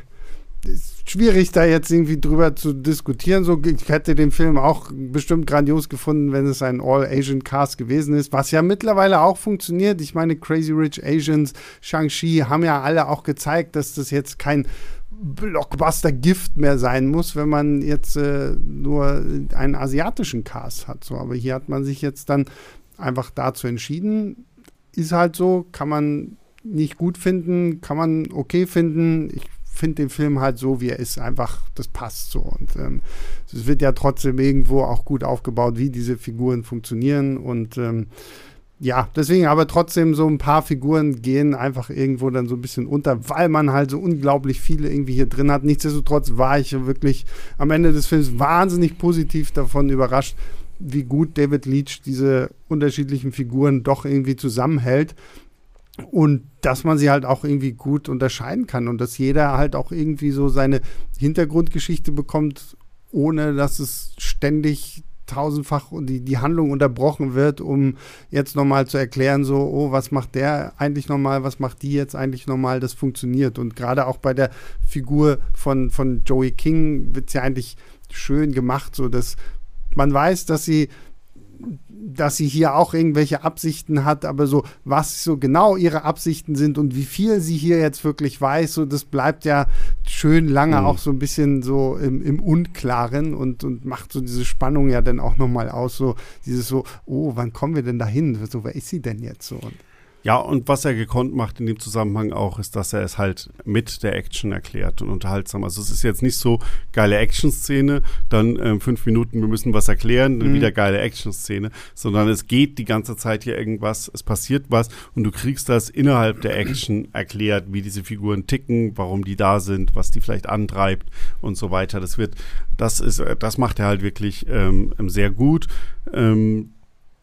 A: ist schwierig, da jetzt irgendwie drüber zu diskutieren. So, ich hätte den Film auch bestimmt grandios gefunden, wenn es ein All-Asian-Cast gewesen ist, was ja mittlerweile auch funktioniert. Ich meine, Crazy Rich Asians, Shang-Chi haben ja alle auch gezeigt, dass das jetzt kein Blockbuster-Gift mehr sein muss, wenn man jetzt äh, nur einen asiatischen Cast hat. So, aber hier hat man sich jetzt dann einfach dazu entschieden. Ist halt so, kann man nicht gut finden, kann man okay finden. Ich finde den Film halt so, wie er ist, einfach, das passt so. Und ähm, es wird ja trotzdem irgendwo auch gut aufgebaut, wie diese Figuren funktionieren. Und ähm, ja, deswegen aber trotzdem so ein paar Figuren gehen einfach irgendwo dann so ein bisschen unter, weil man halt so unglaublich viele irgendwie hier drin hat. Nichtsdestotrotz war ich wirklich am Ende des Films wahnsinnig positiv davon überrascht, wie gut David Leach diese unterschiedlichen Figuren doch irgendwie zusammenhält und dass man sie halt auch irgendwie gut unterscheiden kann und dass jeder halt auch irgendwie so seine Hintergrundgeschichte bekommt, ohne dass es ständig tausendfach die, die Handlung unterbrochen wird, um jetzt nochmal zu erklären, so, oh, was macht der eigentlich nochmal, was macht die jetzt eigentlich nochmal, das funktioniert. Und gerade auch bei der Figur von, von Joey King wird es ja eigentlich schön gemacht, so dass man weiß, dass sie dass sie hier auch irgendwelche Absichten hat, aber so, was so genau ihre Absichten sind und wie viel sie hier jetzt wirklich weiß, so, das bleibt ja schön lange mhm. auch so ein bisschen so im, im Unklaren und, und macht so diese Spannung ja dann auch nochmal aus, so dieses so, oh, wann kommen wir denn dahin? So, wer ist sie denn jetzt so? Und
B: ja, und was er gekonnt macht in dem Zusammenhang auch, ist, dass er es halt mit der Action erklärt und unterhaltsam. Also es ist jetzt nicht so geile Action-Szene, dann ähm, fünf Minuten, wir müssen was erklären, dann mhm. wieder geile Action-Szene, sondern es geht die ganze Zeit hier irgendwas, es passiert was und du kriegst das innerhalb der Action erklärt, wie diese Figuren ticken, warum die da sind, was die vielleicht antreibt und so weiter. Das wird, das ist, das macht er halt wirklich ähm, sehr gut. Ähm,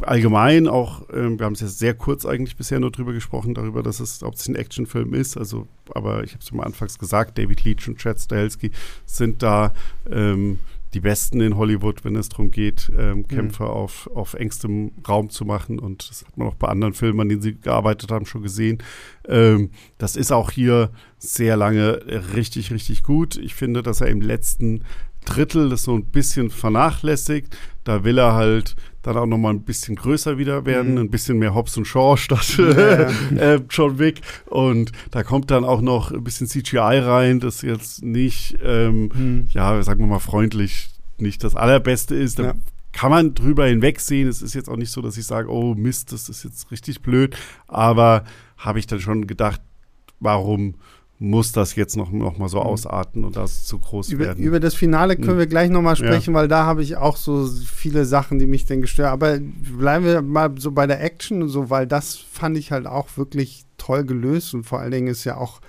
B: allgemein auch, äh, wir haben es ja sehr kurz eigentlich bisher nur drüber gesprochen, darüber, dass es hauptsächlich ein Actionfilm ist. Also, aber ich habe es am Anfangs gesagt, David Leach und Chad Stahelski sind da ähm, die Besten in Hollywood, wenn es darum geht, ähm. Kämpfe mhm. auf, auf engstem Raum zu machen. Und das hat man auch bei anderen Filmen, an denen sie gearbeitet haben, schon gesehen. Ähm, das ist auch hier sehr lange richtig, richtig gut. Ich finde, dass er im letzten Drittel das so ein bisschen vernachlässigt. Da will er halt dann auch noch mal ein bisschen größer wieder werden, mhm. ein bisschen mehr Hobbs und Shaw statt ja. äh, John Wick. Und da kommt dann auch noch ein bisschen CGI rein, das jetzt nicht, ähm, mhm. ja, sagen wir mal freundlich, nicht das Allerbeste ist. Da ja. kann man drüber hinwegsehen. Es ist jetzt auch nicht so, dass ich sage, oh Mist, das ist jetzt richtig blöd. Aber habe ich dann schon gedacht, warum muss das jetzt noch, noch mal so mhm. ausarten und das zu groß
A: über,
B: werden.
A: Über das Finale können wir gleich noch mal sprechen, ja. weil da habe ich auch so viele Sachen, die mich denn gestört. Aber bleiben wir mal so bei der Action und so, weil das fand ich halt auch wirklich toll gelöst und vor allen Dingen ist ja auch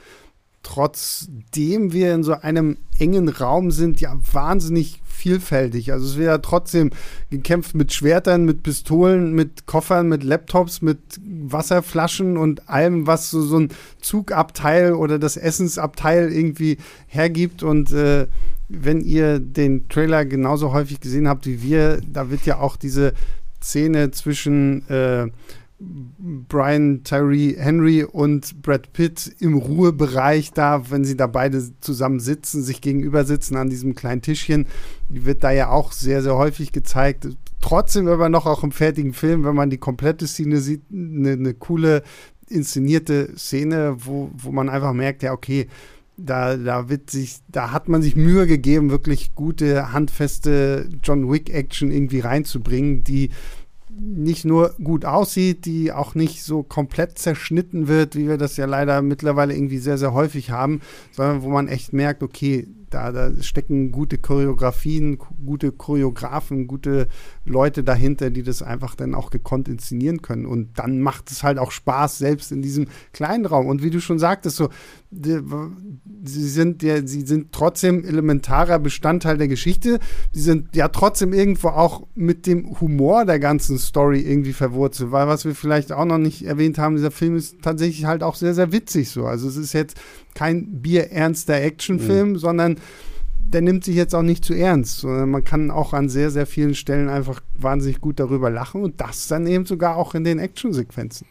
A: trotzdem wir in so einem engen Raum sind, ja wahnsinnig vielfältig. Also es wird ja trotzdem gekämpft mit Schwertern, mit Pistolen, mit Koffern, mit Laptops, mit Wasserflaschen und allem, was so, so ein Zugabteil oder das Essensabteil irgendwie hergibt. Und äh, wenn ihr den Trailer genauso häufig gesehen habt wie wir, da wird ja auch diese Szene zwischen äh, Brian Tyree Henry und Brad Pitt im Ruhebereich da, wenn sie da beide zusammen sitzen, sich gegenüber sitzen an diesem kleinen Tischchen, die wird da ja auch sehr, sehr häufig gezeigt. Trotzdem aber noch auch im fertigen Film, wenn man die komplette Szene sieht, eine, eine coole inszenierte Szene, wo, wo man einfach merkt, ja, okay, da, da wird sich, da hat man sich Mühe gegeben, wirklich gute, handfeste John Wick-Action irgendwie reinzubringen, die nicht nur gut aussieht, die auch nicht so komplett zerschnitten wird, wie wir das ja leider mittlerweile irgendwie sehr, sehr häufig haben, sondern wo man echt merkt, okay, da, da stecken gute Choreografien, gute Choreografen, gute Leute dahinter, die das einfach dann auch gekonnt inszenieren können. Und dann macht es halt auch Spaß, selbst in diesem kleinen Raum. Und wie du schon sagtest, so, die, sie sind ja, sie sind trotzdem elementarer Bestandteil der Geschichte. Sie sind ja trotzdem irgendwo auch mit dem Humor der ganzen Story irgendwie verwurzelt. Weil was wir vielleicht auch noch nicht erwähnt haben, dieser Film ist tatsächlich halt auch sehr, sehr witzig so. Also es ist jetzt kein bierernster Actionfilm, mhm. sondern der nimmt sich jetzt auch nicht zu ernst, man kann auch an sehr, sehr vielen Stellen einfach wahnsinnig gut darüber lachen und das dann eben sogar auch in den Actionsequenzen.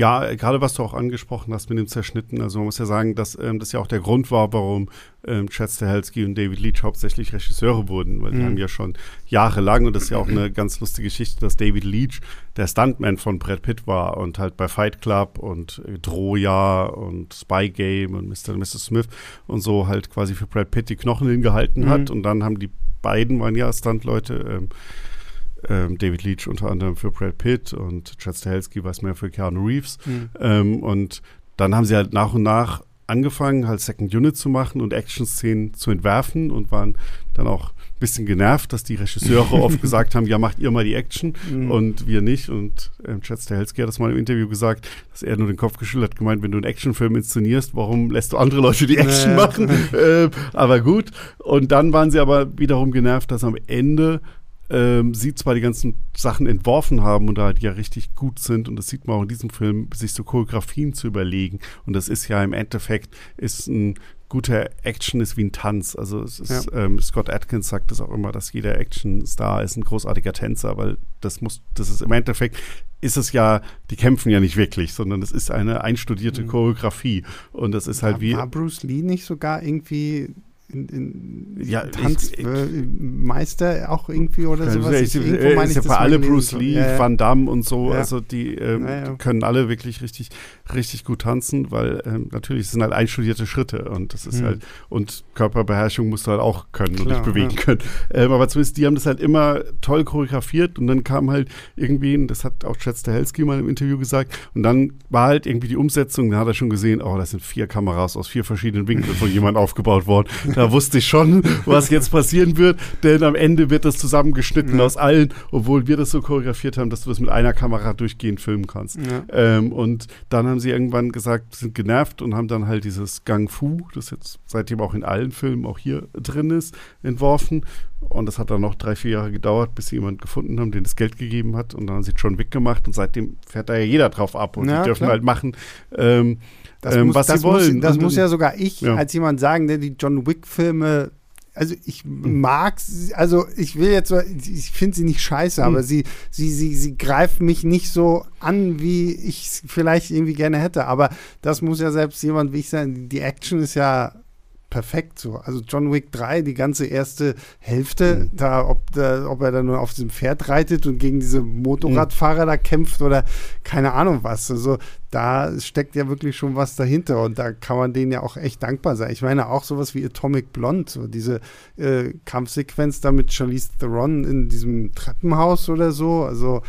B: Ja, gerade was du auch angesprochen hast mit dem Zerschnitten. Also man muss ja sagen, dass ähm, das ja auch der Grund war, warum ähm, Chad Stahelski und David Leach hauptsächlich Regisseure wurden, weil mhm. die haben ja schon jahrelang, und das ist ja auch eine ganz lustige Geschichte, dass David Leach der Stuntman von Brad Pitt war und halt bei Fight Club und äh, Troja und Spy Game und Mr. und Mrs. Smith und so halt quasi für Brad Pitt die Knochen hingehalten mhm. hat. Und dann haben die beiden, waren ja Stuntleute, ähm, ähm, David Leach unter anderem für Brad Pitt und Chad Stahelski weiß mehr für Keanu Reeves. Mhm. Ähm, und dann haben sie halt nach und nach angefangen, halt Second Unit zu machen und Action-Szenen zu entwerfen und waren dann auch ein bisschen genervt, dass die Regisseure oft gesagt haben, ja, macht ihr mal die Action mhm. und wir nicht. Und ähm, Chad Stahelski hat das mal im Interview gesagt, dass er nur den Kopf geschüttelt hat, gemeint, wenn du einen Actionfilm inszenierst, warum lässt du andere Leute die Action naja. machen? äh, aber gut. Und dann waren sie aber wiederum genervt, dass am Ende ähm, sie zwar die ganzen Sachen entworfen haben und da halt ja richtig gut sind und das sieht man auch in diesem Film, sich so Choreografien zu überlegen und das ist ja im Endeffekt ist ein guter Action ist wie ein Tanz. Also es ist, ja. ähm, Scott Atkins sagt das auch immer, dass jeder Actionstar ist ein großartiger Tänzer, weil das muss, das ist im Endeffekt ist es ja, die kämpfen ja nicht wirklich, sondern es ist eine einstudierte mhm. Choreografie und das ist halt
A: war,
B: wie.
A: War Bruce Lee nicht sogar irgendwie in, in ja, Tanzmeister äh, auch irgendwie oder sowas.
B: Ich, ich, irgendwo meine ich ja bei alle Bruce Lee, ja, Van Damme und so, ja. also die, ähm, die, können alle wirklich richtig, richtig gut tanzen, weil ähm, natürlich sind halt einstudierte Schritte und das ist mhm. halt und Körperbeherrschung musst du halt auch können Klar, und dich bewegen können. Ähm, aber zumindest die haben das halt immer toll choreografiert und dann kam halt irgendwie, das hat auch Chad Stahelski mal im Interview gesagt, und dann war halt irgendwie die Umsetzung, da hat er schon gesehen, oh, das sind vier Kameras aus vier verschiedenen Winkeln von jemand aufgebaut worden. Da wusste ich schon, was jetzt passieren wird, denn am Ende wird das zusammengeschnitten ja. aus allen, obwohl wir das so choreografiert haben, dass du das mit einer Kamera durchgehend filmen kannst. Ja. Ähm, und dann haben sie irgendwann gesagt, sind genervt und haben dann halt dieses Gang Fu, das jetzt seitdem auch in allen Filmen auch hier drin ist, entworfen. Und das hat dann noch drei, vier Jahre gedauert, bis sie jemanden gefunden haben, den das Geld gegeben hat. Und dann haben sie John Wick gemacht und seitdem fährt da ja jeder drauf ab und ja, die dürfen klar. halt machen. Ähm,
A: das ähm, muss, was das sie wollen. Muss, das muss ja sogar ich ja. als jemand sagen, der die John Wick-Filme also ich mag, also ich will jetzt, ich finde sie nicht scheiße, aber hm. sie, sie, sie, sie greift mich nicht so an, wie ich es vielleicht irgendwie gerne hätte. Aber das muss ja selbst jemand wie ich sein. Die Action ist ja perfekt so. Also John Wick 3, die ganze erste Hälfte, mhm. da ob, da, ob er da nur auf diesem Pferd reitet und gegen diese Motorradfahrer mhm. da kämpft oder keine Ahnung was. Also da steckt ja wirklich schon was dahinter und da kann man denen ja auch echt dankbar sein. Ich meine auch sowas wie Atomic Blonde, so diese äh, Kampfsequenz da mit Charlize Theron in diesem Treppenhaus oder so. Also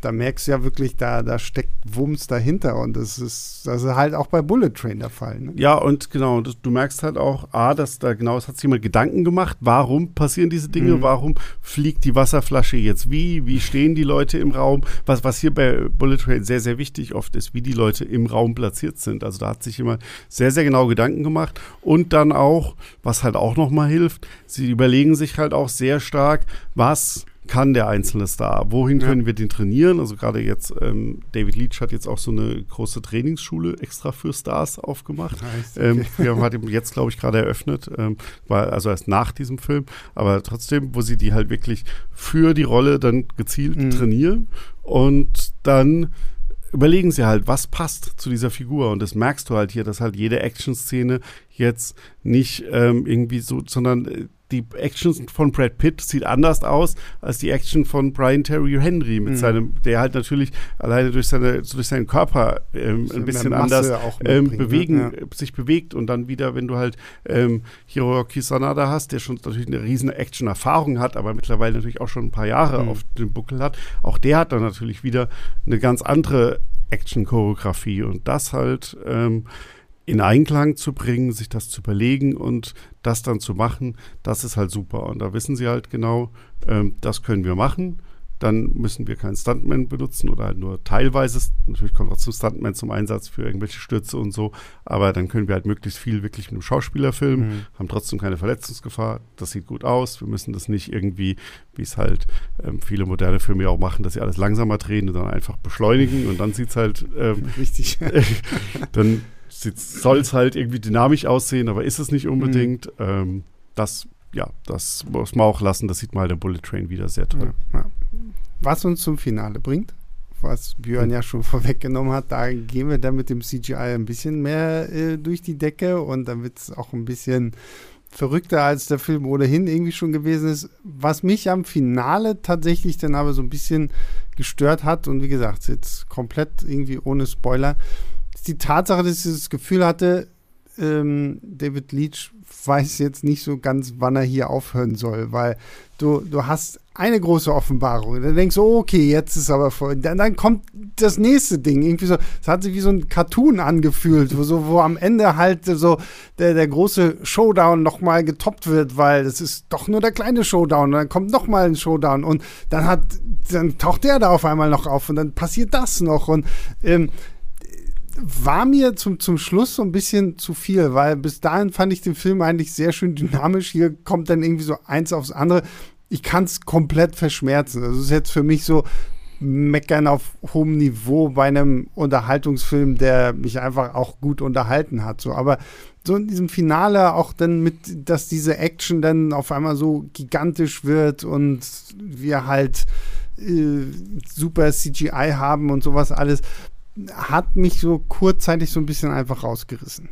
A: da merkst du ja wirklich, da, da steckt Wumms dahinter und das ist, das ist halt auch bei Bullet Train der Fall. Ne?
B: Ja, und genau, das, du merkst halt auch, A, dass da genau, es hat sich jemand Gedanken gemacht, warum passieren diese Dinge, mhm. warum fliegt die Wasserflasche jetzt wie, wie stehen die Leute im Raum, was, was hier bei Bullet Train sehr, sehr wichtig oft ist, wie die Leute im Raum platziert sind. Also da hat sich jemand sehr, sehr genau Gedanken gemacht und dann auch, was halt auch nochmal hilft, sie überlegen sich halt auch sehr stark, was kann der einzelne Star? Wohin ja. können wir den trainieren? Also gerade jetzt, ähm, David Leach hat jetzt auch so eine große Trainingsschule extra für Stars aufgemacht. Nice, okay. ähm, wir haben jetzt, glaube ich, gerade eröffnet, ähm, war also erst nach diesem Film, aber trotzdem, wo sie die halt wirklich für die Rolle dann gezielt mhm. trainieren und dann überlegen sie halt, was passt zu dieser Figur. Und das merkst du halt hier, dass halt jede Action-Szene jetzt nicht ähm, irgendwie so, sondern äh, die Action von Brad Pitt sieht anders aus als die Action von Brian Terry Henry mit mhm. seinem, der halt natürlich alleine durch seine durch seinen Körper ähm, ein bisschen anders ähm, ne? bewegen, ja. sich bewegt und dann wieder, wenn du halt ähm, Hiroki Sanada hast, der schon natürlich eine riesen Action-Erfahrung hat, aber mittlerweile natürlich auch schon ein paar Jahre mhm. auf dem Buckel hat, auch der hat dann natürlich wieder eine ganz andere Action-Choreografie und das halt ähm, in Einklang zu bringen, sich das zu überlegen und das dann zu machen, das ist halt super. Und da wissen sie halt genau, ähm, das können wir machen. Dann müssen wir keinen Stuntman benutzen oder halt nur teilweise. Natürlich kommt trotzdem Stuntman zum Einsatz für irgendwelche Stürze und so. Aber dann können wir halt möglichst viel wirklich mit einem Schauspieler filmen, mhm. haben trotzdem keine Verletzungsgefahr. Das sieht gut aus. Wir müssen das nicht irgendwie, wie es halt ähm, viele moderne Filme auch machen, dass sie alles langsamer drehen und dann einfach beschleunigen und dann sieht es halt ähm, richtig. dann soll es halt irgendwie dynamisch aussehen, aber ist es nicht unbedingt. Mhm. Ähm, das, ja, das muss man auch lassen. Das sieht man halt im Bullet Train wieder sehr toll. Ja, ja.
A: Was uns zum Finale bringt, was Björn ja schon vorweggenommen hat, da gehen wir dann mit dem CGI ein bisschen mehr äh, durch die Decke und dann wird es auch ein bisschen verrückter, als der Film ohnehin irgendwie schon gewesen ist. Was mich am Finale tatsächlich dann aber so ein bisschen gestört hat und wie gesagt, jetzt komplett irgendwie ohne Spoiler, die Tatsache, dass ich das Gefühl hatte, ähm, David Leach weiß jetzt nicht so ganz, wann er hier aufhören soll, weil du, du hast eine große Offenbarung. Dann denkst du, oh, okay, jetzt ist aber voll. Dann, dann kommt das nächste Ding. Irgendwie so, es hat sich wie so ein Cartoon angefühlt, wo, so, wo am Ende halt so der, der große Showdown nochmal getoppt wird, weil das ist doch nur der kleine Showdown. Und dann kommt nochmal ein Showdown und dann hat, dann taucht der da auf einmal noch auf und dann passiert das noch. Und ähm, war mir zum, zum Schluss so ein bisschen zu viel, weil bis dahin fand ich den Film eigentlich sehr schön dynamisch. Hier kommt dann irgendwie so eins aufs andere. Ich kann es komplett verschmerzen. Das ist jetzt für mich so meckern auf hohem Niveau bei einem Unterhaltungsfilm, der mich einfach auch gut unterhalten hat. So, aber so in diesem Finale auch dann mit, dass diese Action dann auf einmal so gigantisch wird und wir halt äh, super CGI haben und sowas alles hat mich so kurzzeitig so ein bisschen einfach rausgerissen.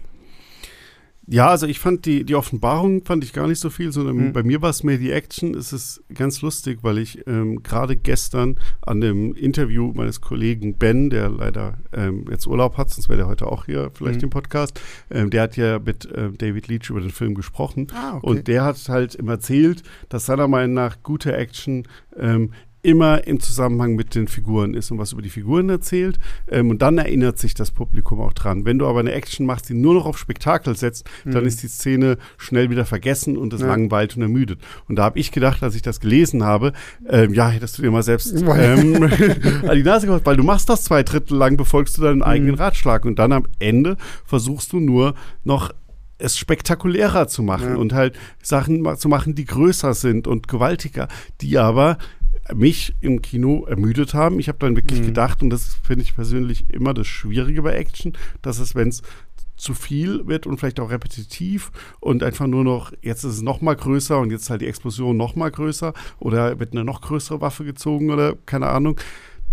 B: Ja, also ich fand die, die Offenbarung fand ich gar nicht so viel, sondern mhm. bei mir war es mehr die Action. Es ist ganz lustig, weil ich ähm, gerade gestern an dem Interview meines Kollegen Ben, der leider ähm, jetzt Urlaub hat, sonst wäre der heute auch hier vielleicht mhm. im Podcast, ähm, der hat ja mit ähm, David Leach über den Film gesprochen. Ah, okay. Und der hat halt immer erzählt, dass seiner Meinung nach gute Action ähm, immer im Zusammenhang mit den Figuren ist und was über die Figuren erzählt. Ähm, und dann erinnert sich das Publikum auch dran. Wenn du aber eine Action machst, die nur noch auf Spektakel setzt, mhm. dann ist die Szene schnell wieder vergessen und es ja. langweilt und ermüdet. Und da habe ich gedacht, als ich das gelesen habe, ähm, ja, hättest du dir mal selbst ähm, an die Nase gemacht, weil du machst das zwei Drittel lang, befolgst du deinen mhm. eigenen Ratschlag und dann am Ende versuchst du nur noch es spektakulärer zu machen ja. und halt Sachen zu machen, die größer sind und gewaltiger, die aber mich im Kino ermüdet haben. Ich habe dann wirklich mhm. gedacht, und das finde ich persönlich immer das Schwierige bei Action, dass es, wenn es zu viel wird und vielleicht auch repetitiv und einfach nur noch, jetzt ist es noch mal größer und jetzt halt die Explosion noch mal größer oder wird eine noch größere Waffe gezogen oder keine Ahnung,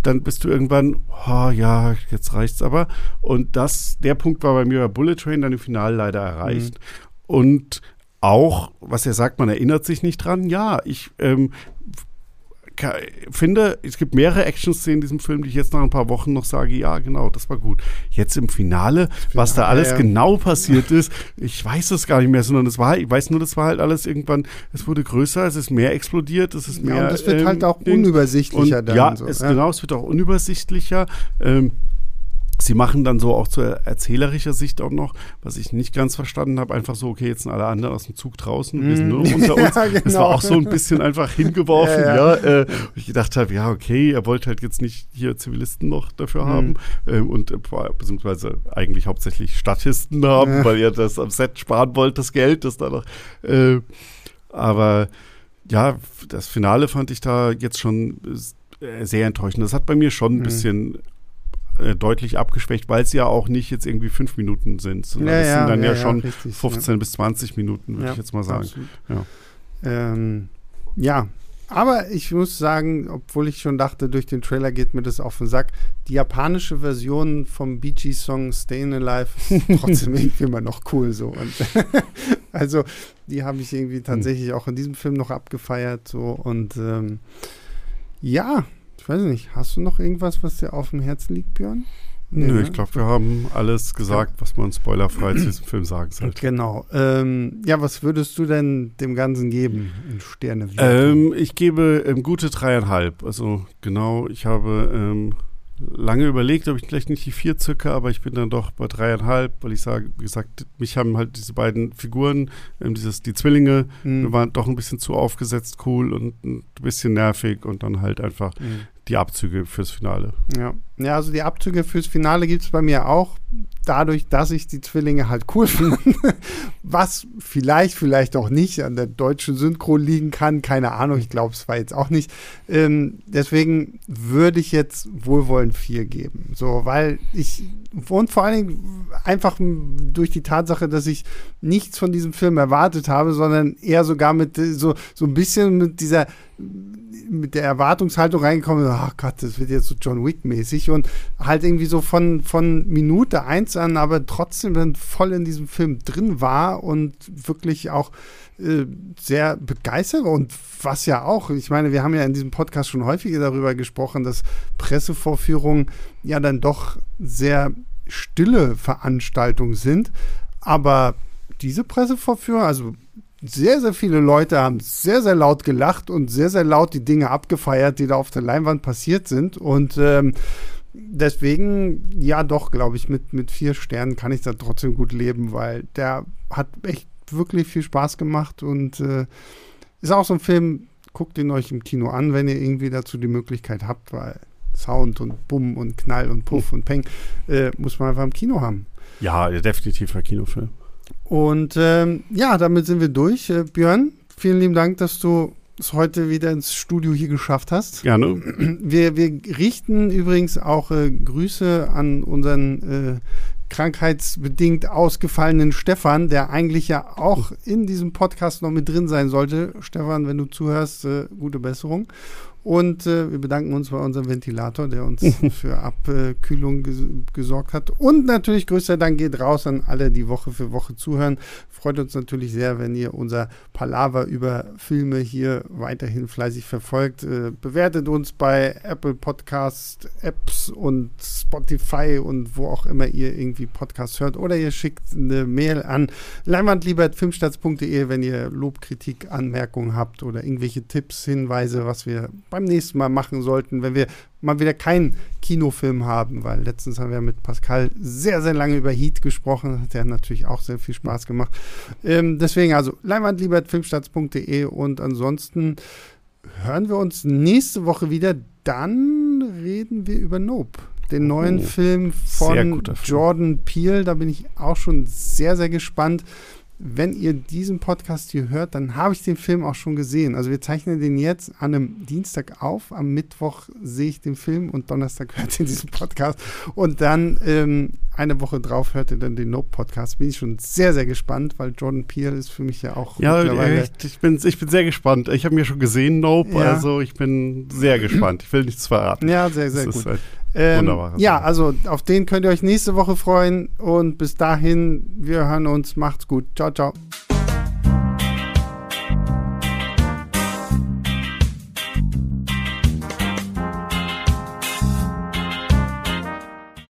B: dann bist du irgendwann, oh, ja, jetzt reicht's aber. Und das, der Punkt war bei mir bei Bullet Train dann im Finale leider erreicht. Mhm. Und auch, was er sagt, man erinnert sich nicht dran. Ja, ich ähm, finde, es gibt mehrere Action-Szenen in diesem Film, die ich jetzt nach ein paar Wochen noch sage, ja, genau, das war gut. Jetzt im Finale, was da alles ja, ja. genau passiert ist, ich weiß es gar nicht mehr, sondern es war, ich weiß nur, das war halt alles irgendwann, es wurde größer, es ist mehr explodiert, es ist mehr. Ja, und
A: es wird ähm, halt auch unübersichtlicher
B: dann. Ja, so, es, genau, es wird auch unübersichtlicher. Ähm, Sie machen dann so auch zu erzählerischer Sicht auch noch, was ich nicht ganz verstanden habe, einfach so, okay, jetzt sind alle anderen aus dem Zug draußen, wir sind nur noch unter uns. ja, genau. Das war auch so ein bisschen einfach hingeworfen, ja. ja. ja äh, ich gedacht habe, ja, okay, er wollte halt jetzt nicht hier Zivilisten noch dafür mhm. haben ähm, und äh, beziehungsweise eigentlich hauptsächlich Statisten haben, ja. weil er das am Set sparen wollte, das Geld, das da noch. Äh, aber ja, das Finale fand ich da jetzt schon äh, sehr enttäuschend. Das hat bei mir schon ein mhm. Äh, deutlich abgeschwächt, weil es ja auch nicht jetzt irgendwie fünf Minuten sind, sondern ja, es sind dann ja, ja schon richtig, 15 bis 20 Minuten, würde ich jetzt mal sagen.
A: Ja. Ähm, ja, aber ich muss sagen, obwohl ich schon dachte, durch den Trailer geht mir das auf den Sack, die japanische Version vom Bee Gees Song Stayin' Alive ist trotzdem irgendwie immer noch cool so. Und also die habe ich irgendwie tatsächlich auch in diesem Film noch abgefeiert so und ähm, ja, ich weiß nicht, hast du noch irgendwas, was dir auf dem Herzen liegt, Björn?
B: Nee, Nö, ne? ich glaube, wir haben alles gesagt, was man spoilerfrei zu diesem Film sagen sollte.
A: Genau. Ähm, ja, was würdest du denn dem Ganzen geben in Sterne?
B: Ähm, ich gebe ähm, gute dreieinhalb. Also genau, ich habe ähm, lange überlegt, ob ich vielleicht nicht die vier zücke, aber ich bin dann doch bei dreieinhalb, weil ich sage, wie gesagt, mich haben halt diese beiden Figuren, ähm, dieses, die Zwillinge, mhm. waren doch ein bisschen zu aufgesetzt, cool und ein bisschen nervig und dann halt einfach mhm. die Abzüge fürs Finale.
A: Ja. Ja, also die Abzüge fürs Finale gibt es bei mir auch, dadurch, dass ich die Zwillinge halt cool finde. Was vielleicht, vielleicht auch nicht an der deutschen Synchro liegen kann, keine Ahnung, ich glaube es war jetzt auch nicht. Ähm, deswegen würde ich jetzt wohlwollend 4 geben. So, weil ich, und vor allen Dingen einfach durch die Tatsache, dass ich nichts von diesem Film erwartet habe, sondern eher sogar mit so, so ein bisschen mit dieser mit der Erwartungshaltung reingekommen, ach Gott, das wird jetzt so John Wick-mäßig und halt irgendwie so von, von Minute eins an, aber trotzdem dann voll in diesem Film drin war und wirklich auch äh, sehr begeistert und was ja auch, ich meine, wir haben ja in diesem Podcast schon häufiger darüber gesprochen, dass Pressevorführungen ja dann doch sehr stille Veranstaltungen sind. Aber diese Pressevorführung, also sehr, sehr viele Leute haben sehr, sehr laut gelacht und sehr, sehr laut die Dinge abgefeiert, die da auf der Leinwand passiert sind. Und ähm, deswegen, ja, doch, glaube ich, mit, mit vier Sternen kann ich da trotzdem gut leben, weil der hat echt wirklich viel Spaß gemacht und äh, ist auch so ein Film, guckt ihn euch im Kino an, wenn ihr irgendwie dazu die Möglichkeit habt, weil Sound und Bumm und Knall und Puff und Peng äh, muss man einfach im Kino haben.
B: Ja, definitiv ein Kinofilm.
A: Und ähm, ja, damit sind wir durch. Äh, Björn, vielen lieben Dank, dass du es heute wieder ins Studio hier geschafft hast.
B: Gerne.
A: Wir, wir richten übrigens auch äh, Grüße an unseren äh, krankheitsbedingt ausgefallenen Stefan, der eigentlich ja auch in diesem Podcast noch mit drin sein sollte. Stefan, wenn du zuhörst, äh, gute Besserung. Und äh, wir bedanken uns bei unserem Ventilator, der uns für Abkühlung ges gesorgt hat. Und natürlich größter Dank geht raus an alle, die Woche für Woche zuhören. Freut uns natürlich sehr, wenn ihr unser Palaver über Filme hier weiterhin fleißig verfolgt. Äh, bewertet uns bei Apple Podcast Apps und Spotify und wo auch immer ihr irgendwie Podcasts hört. Oder ihr schickt eine Mail an leinwandliebertfilmstarts.de, wenn ihr Lob, Kritik, Anmerkungen habt oder irgendwelche Tipps, Hinweise, was wir beim nächsten Mal machen sollten, wenn wir mal wieder keinen Kinofilm haben, weil letztens haben wir mit Pascal sehr, sehr lange über Heat gesprochen. Der hat natürlich auch sehr viel Spaß gemacht. Ähm, deswegen also leinwandliebertfilmstarts.de und ansonsten hören wir uns nächste Woche wieder. Dann reden wir über Nope den neuen oh, Film von Film. Jordan Peele. Da bin ich auch schon sehr, sehr gespannt wenn ihr diesen Podcast hier hört, dann habe ich den Film auch schon gesehen. Also wir zeichnen den jetzt an einem Dienstag auf. Am Mittwoch sehe ich den Film und Donnerstag hört ihr diesen Podcast. Und dann ähm, eine Woche drauf hört ihr dann den Nope-Podcast. Bin ich schon sehr, sehr gespannt, weil Jordan Peele ist für mich ja auch
B: ja, mittlerweile. Echt, ich, bin, ich bin sehr gespannt. Ich habe mir schon gesehen, Nope. Ja. Also ich bin sehr gespannt. Ich will nichts verraten.
A: Ja, sehr, sehr das gut. Ähm, Wunderbar. Ja, also auf den könnt ihr euch nächste Woche freuen und bis dahin, wir hören uns. Macht's gut. Ciao, ciao.